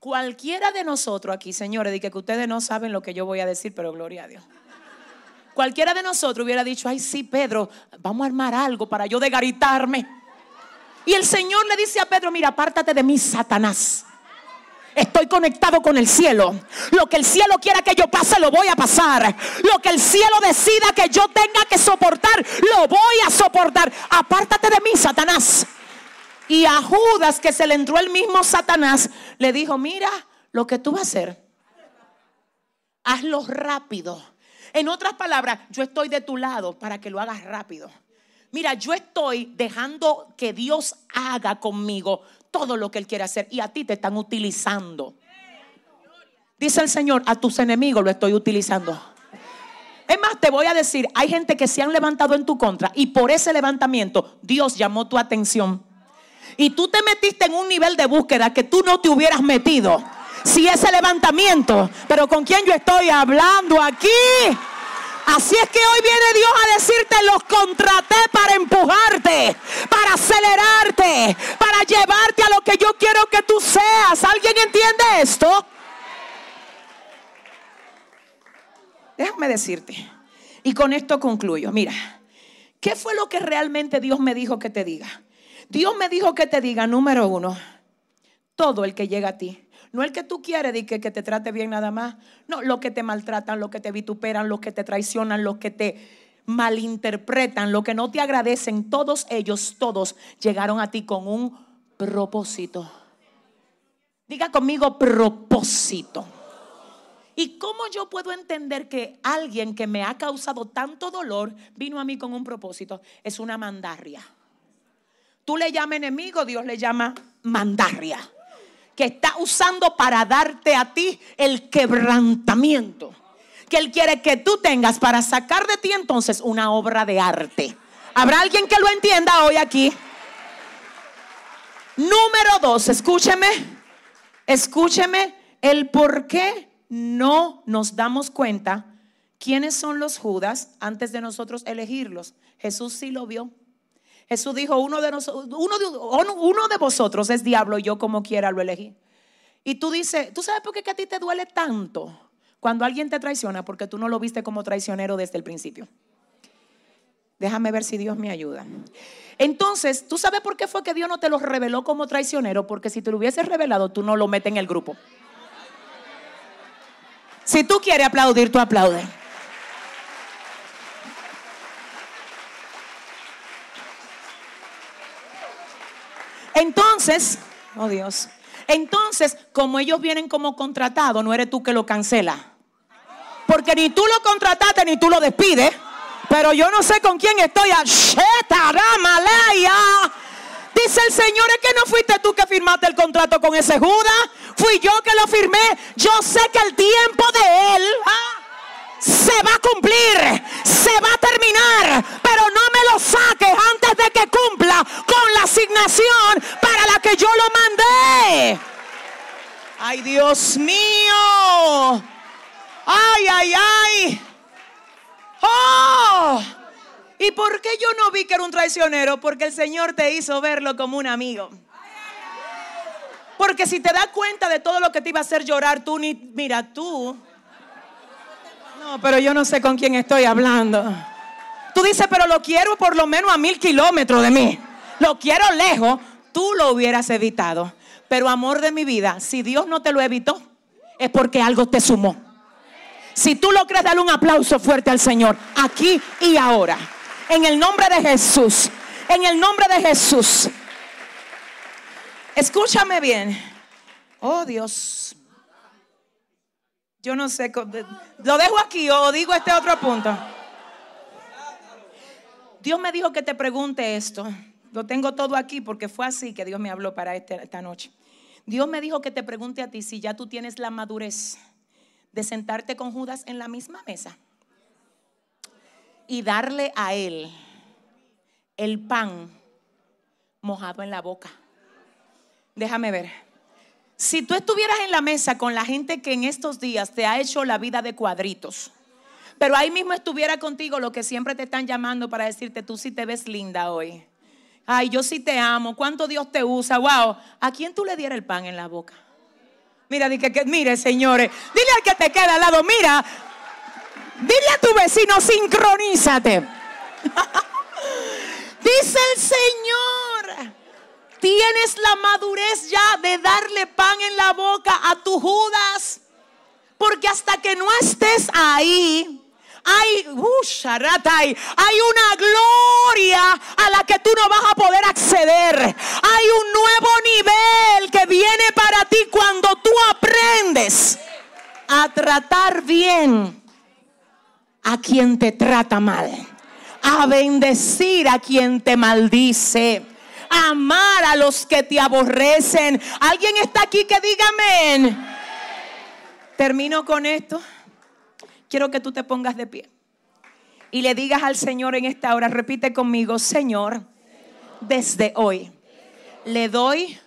Cualquiera de nosotros aquí, señores, de que ustedes no saben lo que yo voy a decir, pero gloria a Dios. Cualquiera de nosotros hubiera dicho, ay sí, Pedro, vamos a armar algo para yo degaritarme. Y el Señor le dice a Pedro, mira, apártate de mí, Satanás. Estoy conectado con el cielo. Lo que el cielo quiera que yo pase, lo voy a pasar. Lo que el cielo decida que yo tenga que soportar, lo voy a soportar. Apártate de mí, Satanás. Y a Judas, que se le entró el mismo Satanás, le dijo, mira lo que tú vas a hacer. Hazlo rápido. En otras palabras, yo estoy de tu lado para que lo hagas rápido. Mira, yo estoy dejando que Dios haga conmigo todo lo que Él quiere hacer y a ti te están utilizando. Dice el Señor, a tus enemigos lo estoy utilizando. Es más, te voy a decir, hay gente que se han levantado en tu contra y por ese levantamiento Dios llamó tu atención y tú te metiste en un nivel de búsqueda que tú no te hubieras metido. Si ese levantamiento, pero con quién yo estoy hablando aquí. Así es que hoy viene Dios a decirte, los contraté para empujarte, para acelerarte, para llevarte a lo que yo quiero que tú seas. ¿Alguien entiende esto? Déjame decirte, y con esto concluyo, mira, ¿Qué fue lo que realmente Dios me dijo que te diga? Dios me dijo que te diga, número uno, todo el que llega a ti. No el que tú quieres y que, te trate bien nada más. No, los que te maltratan, los que te vituperan, los que te traicionan, los que te malinterpretan, los que no te agradecen, todos ellos, todos llegaron a ti con un propósito. Diga conmigo propósito. ¿Y cómo yo puedo entender que alguien que me ha causado tanto dolor vino a mí con un propósito? Es una mandarria. Tú le llamas enemigo, Dios le llama mandarria. Que está usando para darte a ti el quebrantamiento. Que Él quiere que tú tengas para sacar de ti entonces una obra de arte. ¿Habrá alguien que lo entienda hoy aquí? Número dos, escúcheme, escúcheme el por qué no nos damos cuenta quiénes son los Judas antes de nosotros elegirlos. Jesús sí lo vio. Jesús dijo, uno de, de, uno de vosotros es diablo, yo como quiera lo elegí. Y tú dices, ¿tú sabes por qué que a ti te duele tanto cuando alguien te traiciona? Porque tú no lo viste como traicionero desde el principio. Déjame ver si Dios me ayuda. Entonces, ¿tú sabes por qué fue que Dios no te lo reveló como traicionero? Porque si te lo hubiese revelado, tú no lo metes en el grupo. Si tú quieres aplaudir, tú aplaude. Entonces, oh Dios, entonces, como ellos vienen como contratados, no eres tú que lo cancela. Porque ni tú lo contrataste ni tú lo despides. Pero yo no sé con quién estoy. Dice el Señor, es que no fuiste tú que firmaste el contrato con ese Judas. Fui yo que lo firmé. Yo sé que el tiempo de Él ah, se va a cumplir. Se va a terminar. Pero no me lo saques antes de que cumpla con la asignación para la que yo lo mandé. Ay, Dios mío. Ay, ay, ay. Oh. ¿Y por qué yo no vi que era un traicionero? Porque el Señor te hizo verlo como un amigo. Porque si te das cuenta de todo lo que te iba a hacer llorar, tú ni, mira, tú. No, pero yo no sé con quién estoy hablando. Tú dices, pero lo quiero por lo menos a mil kilómetros de mí. Lo quiero lejos. Tú lo hubieras evitado. Pero amor de mi vida, si Dios no te lo evitó, es porque algo te sumó. Si tú lo crees, dale un aplauso fuerte al Señor, aquí y ahora. En el nombre de Jesús. En el nombre de Jesús. Escúchame bien. Oh Dios. Yo no sé. Lo dejo aquí o digo este otro punto. Dios me dijo que te pregunte esto. Lo tengo todo aquí porque fue así que Dios me habló para este, esta noche. Dios me dijo que te pregunte a ti si ya tú tienes la madurez de sentarte con Judas en la misma mesa y darle a él el pan mojado en la boca. Déjame ver. Si tú estuvieras en la mesa con la gente que en estos días te ha hecho la vida de cuadritos, pero ahí mismo estuviera contigo lo que siempre te están llamando para decirte, tú sí te ves linda hoy. Ay, yo sí te amo. ¿Cuánto Dios te usa? Wow. ¿A quién tú le dieras el pan en la boca? Mira, di que, mire, señores. Dile al que te queda al lado, mira, Dile a tu vecino, sincronízate. Dice el Señor, tienes la madurez ya de darle pan en la boca a tu Judas. Porque hasta que no estés ahí, hay, uh, hay una gloria a la que tú no vas a poder acceder. Hay un nuevo nivel que viene para ti cuando tú aprendes a tratar bien a quien te trata mal, a bendecir a quien te maldice, amar a los que te aborrecen. ¿Alguien está aquí que diga amén? Termino con esto. Quiero que tú te pongas de pie y le digas al Señor en esta hora, repite conmigo, Señor, desde hoy le doy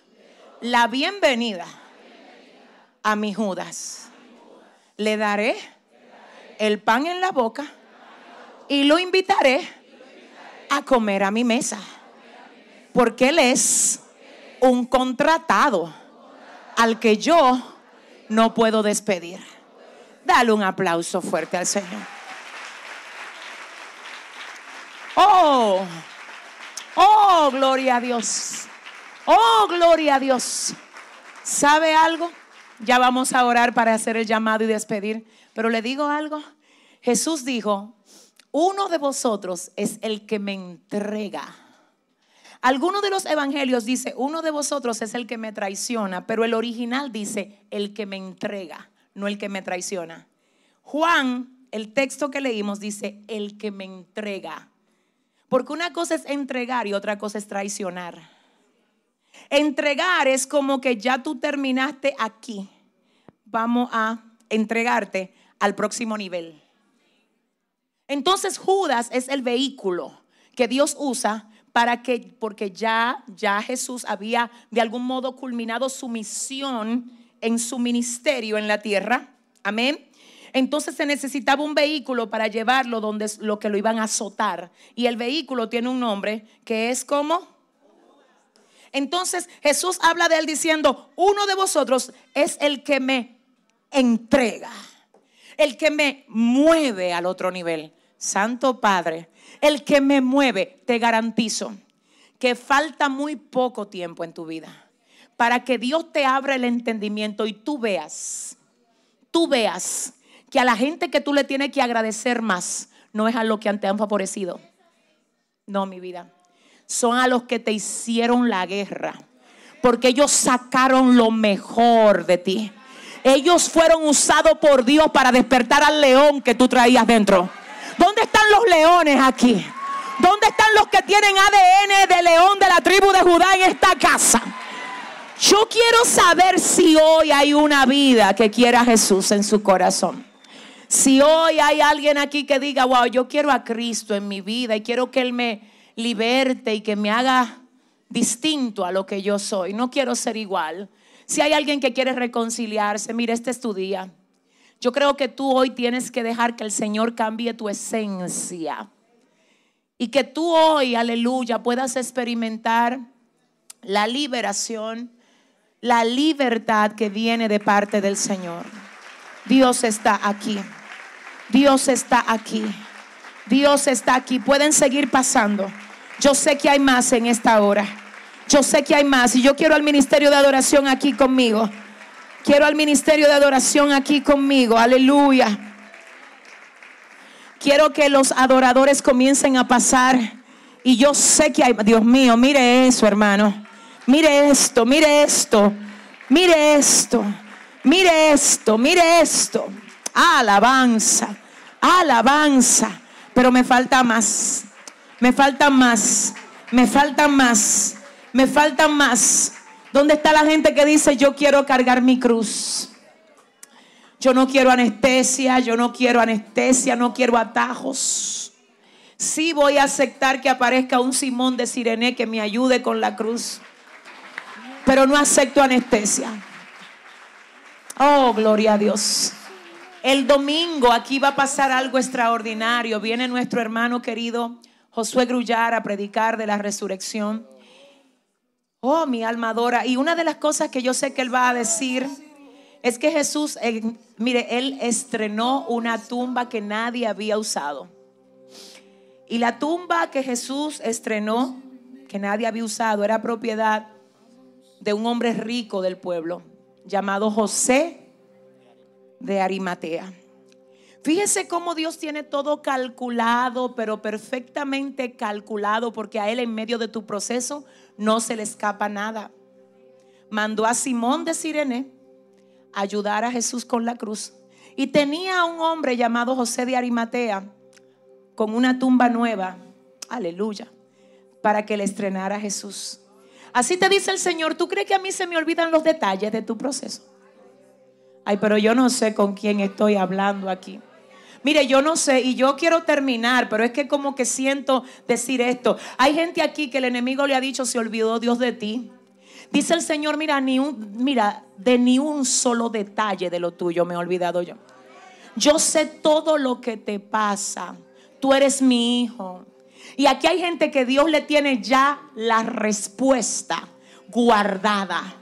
la bienvenida a mi Judas. Le daré el pan en la boca y lo invitaré a comer a mi mesa. Porque Él es un contratado al que yo no puedo despedir. Dale un aplauso fuerte al Señor. Oh, oh, gloria a Dios. Oh, gloria a Dios. ¿Sabe algo? Ya vamos a orar para hacer el llamado y despedir. Pero le digo algo. Jesús dijo, uno de vosotros es el que me entrega. Alguno de los evangelios dice, uno de vosotros es el que me traiciona, pero el original dice, el que me entrega, no el que me traiciona. Juan, el texto que leímos dice, el que me entrega. Porque una cosa es entregar y otra cosa es traicionar. Entregar es como que ya tú terminaste aquí. Vamos a entregarte al próximo nivel. Entonces Judas es el vehículo que Dios usa para que, porque ya, ya Jesús había de algún modo culminado su misión en su ministerio en la tierra. Amén. Entonces se necesitaba un vehículo para llevarlo donde lo que lo iban a azotar. Y el vehículo tiene un nombre que es como. Entonces Jesús habla de él diciendo, uno de vosotros es el que me entrega, el que me mueve al otro nivel. Santo Padre, el que me mueve, te garantizo que falta muy poco tiempo en tu vida para que Dios te abra el entendimiento y tú veas, tú veas que a la gente que tú le tienes que agradecer más no es a los que te han favorecido. No, mi vida. Son a los que te hicieron la guerra. Porque ellos sacaron lo mejor de ti. Ellos fueron usados por Dios para despertar al león que tú traías dentro. ¿Dónde están los leones aquí? ¿Dónde están los que tienen ADN de león de la tribu de Judá en esta casa? Yo quiero saber si hoy hay una vida que quiera a Jesús en su corazón. Si hoy hay alguien aquí que diga, wow, yo quiero a Cristo en mi vida y quiero que Él me liberte y que me haga distinto a lo que yo soy, no quiero ser igual. Si hay alguien que quiere reconciliarse, mire, este es tu día. Yo creo que tú hoy tienes que dejar que el Señor cambie tu esencia. Y que tú hoy, aleluya, puedas experimentar la liberación, la libertad que viene de parte del Señor. Dios está aquí. Dios está aquí. Dios está aquí. Pueden seguir pasando. Yo sé que hay más en esta hora. Yo sé que hay más. Y yo quiero al ministerio de adoración aquí conmigo. Quiero al ministerio de adoración aquí conmigo. Aleluya. Quiero que los adoradores comiencen a pasar. Y yo sé que hay... Dios mío, mire eso, hermano. Mire esto, mire esto. Mire esto. Mire esto, mire esto. Alabanza alabanza. Pero me falta más, me falta más, me falta más, me falta más. ¿Dónde está la gente que dice yo quiero cargar mi cruz? Yo no quiero anestesia, yo no quiero anestesia, no quiero atajos. Sí voy a aceptar que aparezca un Simón de Sirene que me ayude con la cruz. Pero no acepto anestesia. Oh, gloria a Dios. El domingo aquí va a pasar algo extraordinario. Viene nuestro hermano querido Josué Grullar a predicar de la resurrección. Oh, mi alma adora. Y una de las cosas que yo sé que él va a decir es que Jesús, eh, mire, él estrenó una tumba que nadie había usado. Y la tumba que Jesús estrenó, que nadie había usado, era propiedad de un hombre rico del pueblo llamado José de Arimatea. Fíjese cómo Dios tiene todo calculado, pero perfectamente calculado, porque a Él en medio de tu proceso no se le escapa nada. Mandó a Simón de Sirene a ayudar a Jesús con la cruz. Y tenía a un hombre llamado José de Arimatea con una tumba nueva, aleluya, para que le estrenara a Jesús. Así te dice el Señor, ¿tú crees que a mí se me olvidan los detalles de tu proceso? Ay, pero yo no sé con quién estoy hablando aquí. Mire, yo no sé y yo quiero terminar, pero es que como que siento decir esto. Hay gente aquí que el enemigo le ha dicho, se olvidó Dios de ti. Dice el Señor, mira, ni un, mira, de ni un solo detalle de lo tuyo me he olvidado yo. Yo sé todo lo que te pasa. Tú eres mi hijo. Y aquí hay gente que Dios le tiene ya la respuesta guardada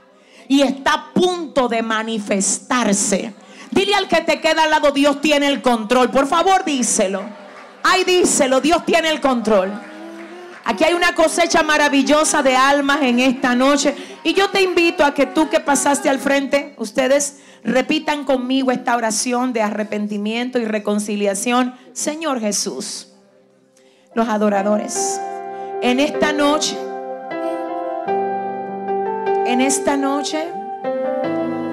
y está a punto de manifestarse. Dile al que te queda al lado, Dios tiene el control. Por favor, díselo. Ay, díselo, Dios tiene el control. Aquí hay una cosecha maravillosa de almas en esta noche. Y yo te invito a que tú que pasaste al frente, ustedes repitan conmigo esta oración de arrepentimiento y reconciliación. Señor Jesús, los adoradores, en esta noche, en esta noche,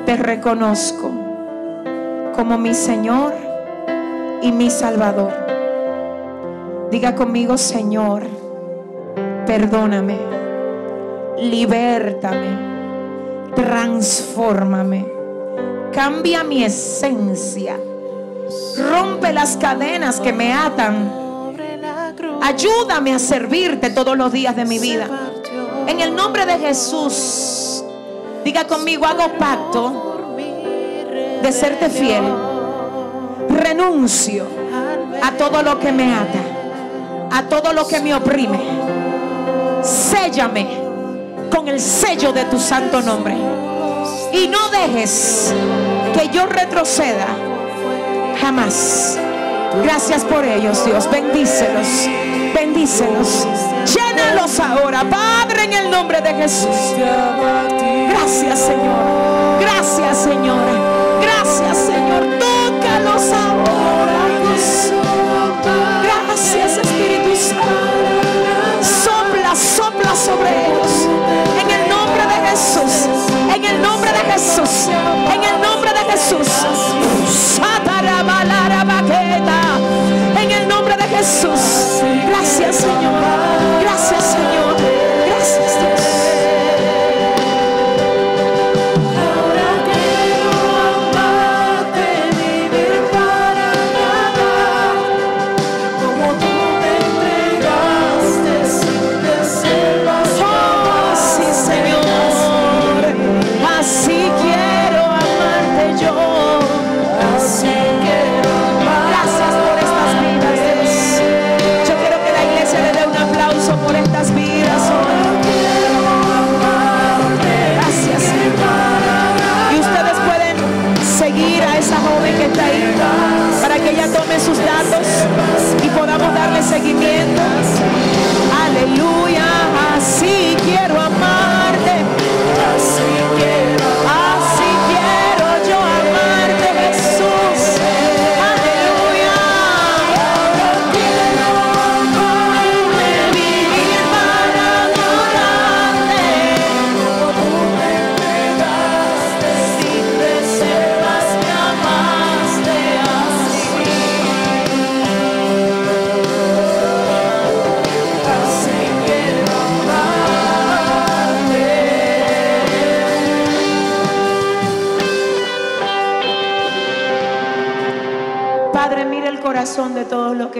te reconozco como mi Señor y mi Salvador. Diga conmigo, Señor perdóname, libértame, transfórmame, cambia mi esencia, rompe las cadenas que me atan, ayúdame a servirte todos los días de mi vida. En el nombre de Jesús, diga conmigo, hago pacto de serte fiel, renuncio a todo lo que me ata, a todo lo que me oprime séllame con el sello de tu santo nombre. Y no dejes que yo retroceda jamás. Gracias por ellos, Dios. Bendícelos. Bendícelos. Llénalos ahora, Padre, en el nombre de Jesús. Gracias, Señor. Gracias, Señor. Gracias, Señor. Tócalos ahora, Gracias, Espíritu Santo sopla sobre ellos. En el nombre de Jesús. En el nombre de Jesús. En el nombre de Jesús. En el nombre de Jesús.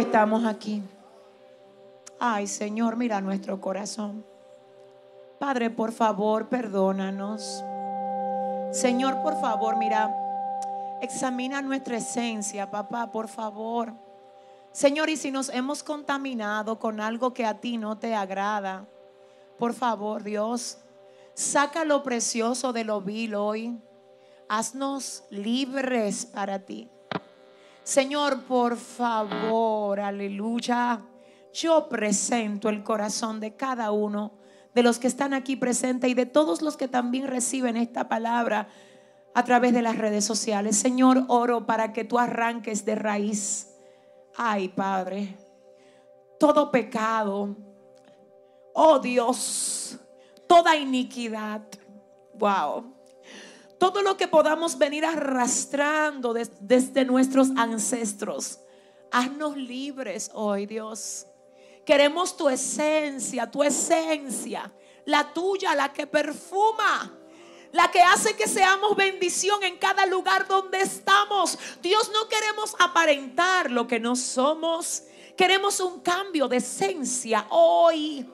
Estamos aquí. Ay, Señor, mira nuestro corazón. Padre, por favor, perdónanos. Señor, por favor, mira, examina nuestra esencia, papá, por favor. Señor, y si nos hemos contaminado con algo que a ti no te agrada, por favor, Dios, saca lo precioso de lo vil hoy. Haznos libres para ti. Señor, por favor, aleluya. Yo presento el corazón de cada uno de los que están aquí presentes y de todos los que también reciben esta palabra a través de las redes sociales. Señor, oro para que tú arranques de raíz. Ay, Padre, todo pecado, oh Dios, toda iniquidad. Wow todo lo que podamos venir arrastrando des- desde nuestros ancestros. Haznos libres hoy, Dios. Queremos tu esencia, tu esencia, la tuya, la que perfuma. La que hace que seamos bendición en cada lugar donde estamos. Dios, no queremos aparentar lo que no somos. Queremos un cambio de esencia hoy.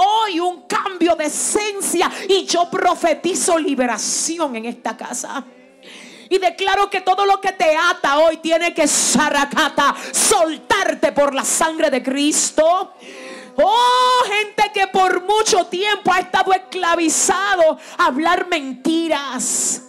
Hoy un cambio de esencia y yo profetizo liberación en esta casa. Y declaro que todo lo que te ata hoy tiene que saracata, soltarte por la sangre de Cristo. Oh, gente que por mucho tiempo ha estado esclavizado a hablar mentiras.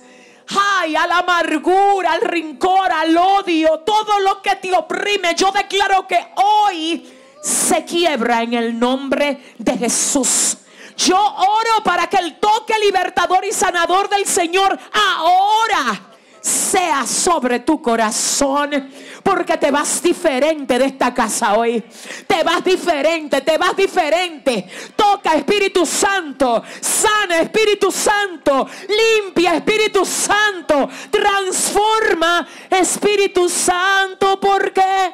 ay, a la amargura, al rincor, al odio, todo lo que te oprime. Yo declaro que hoy se quiebra en el nombre de Jesús. Yo oro para que el toque libertador y sanador del Señor ahora sea sobre tu corazón. Porque te vas diferente de esta casa hoy. Te vas diferente, te vas diferente. Toca Espíritu Santo. Sana Espíritu Santo. Limpia Espíritu Santo. Transforma Espíritu Santo. Porque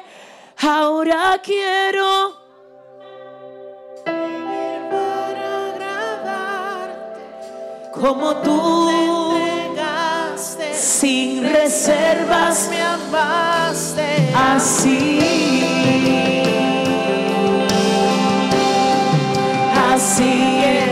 Ahora quiero vivir para agradarte como tú entregaste, sin reservas me amaste así. Así es.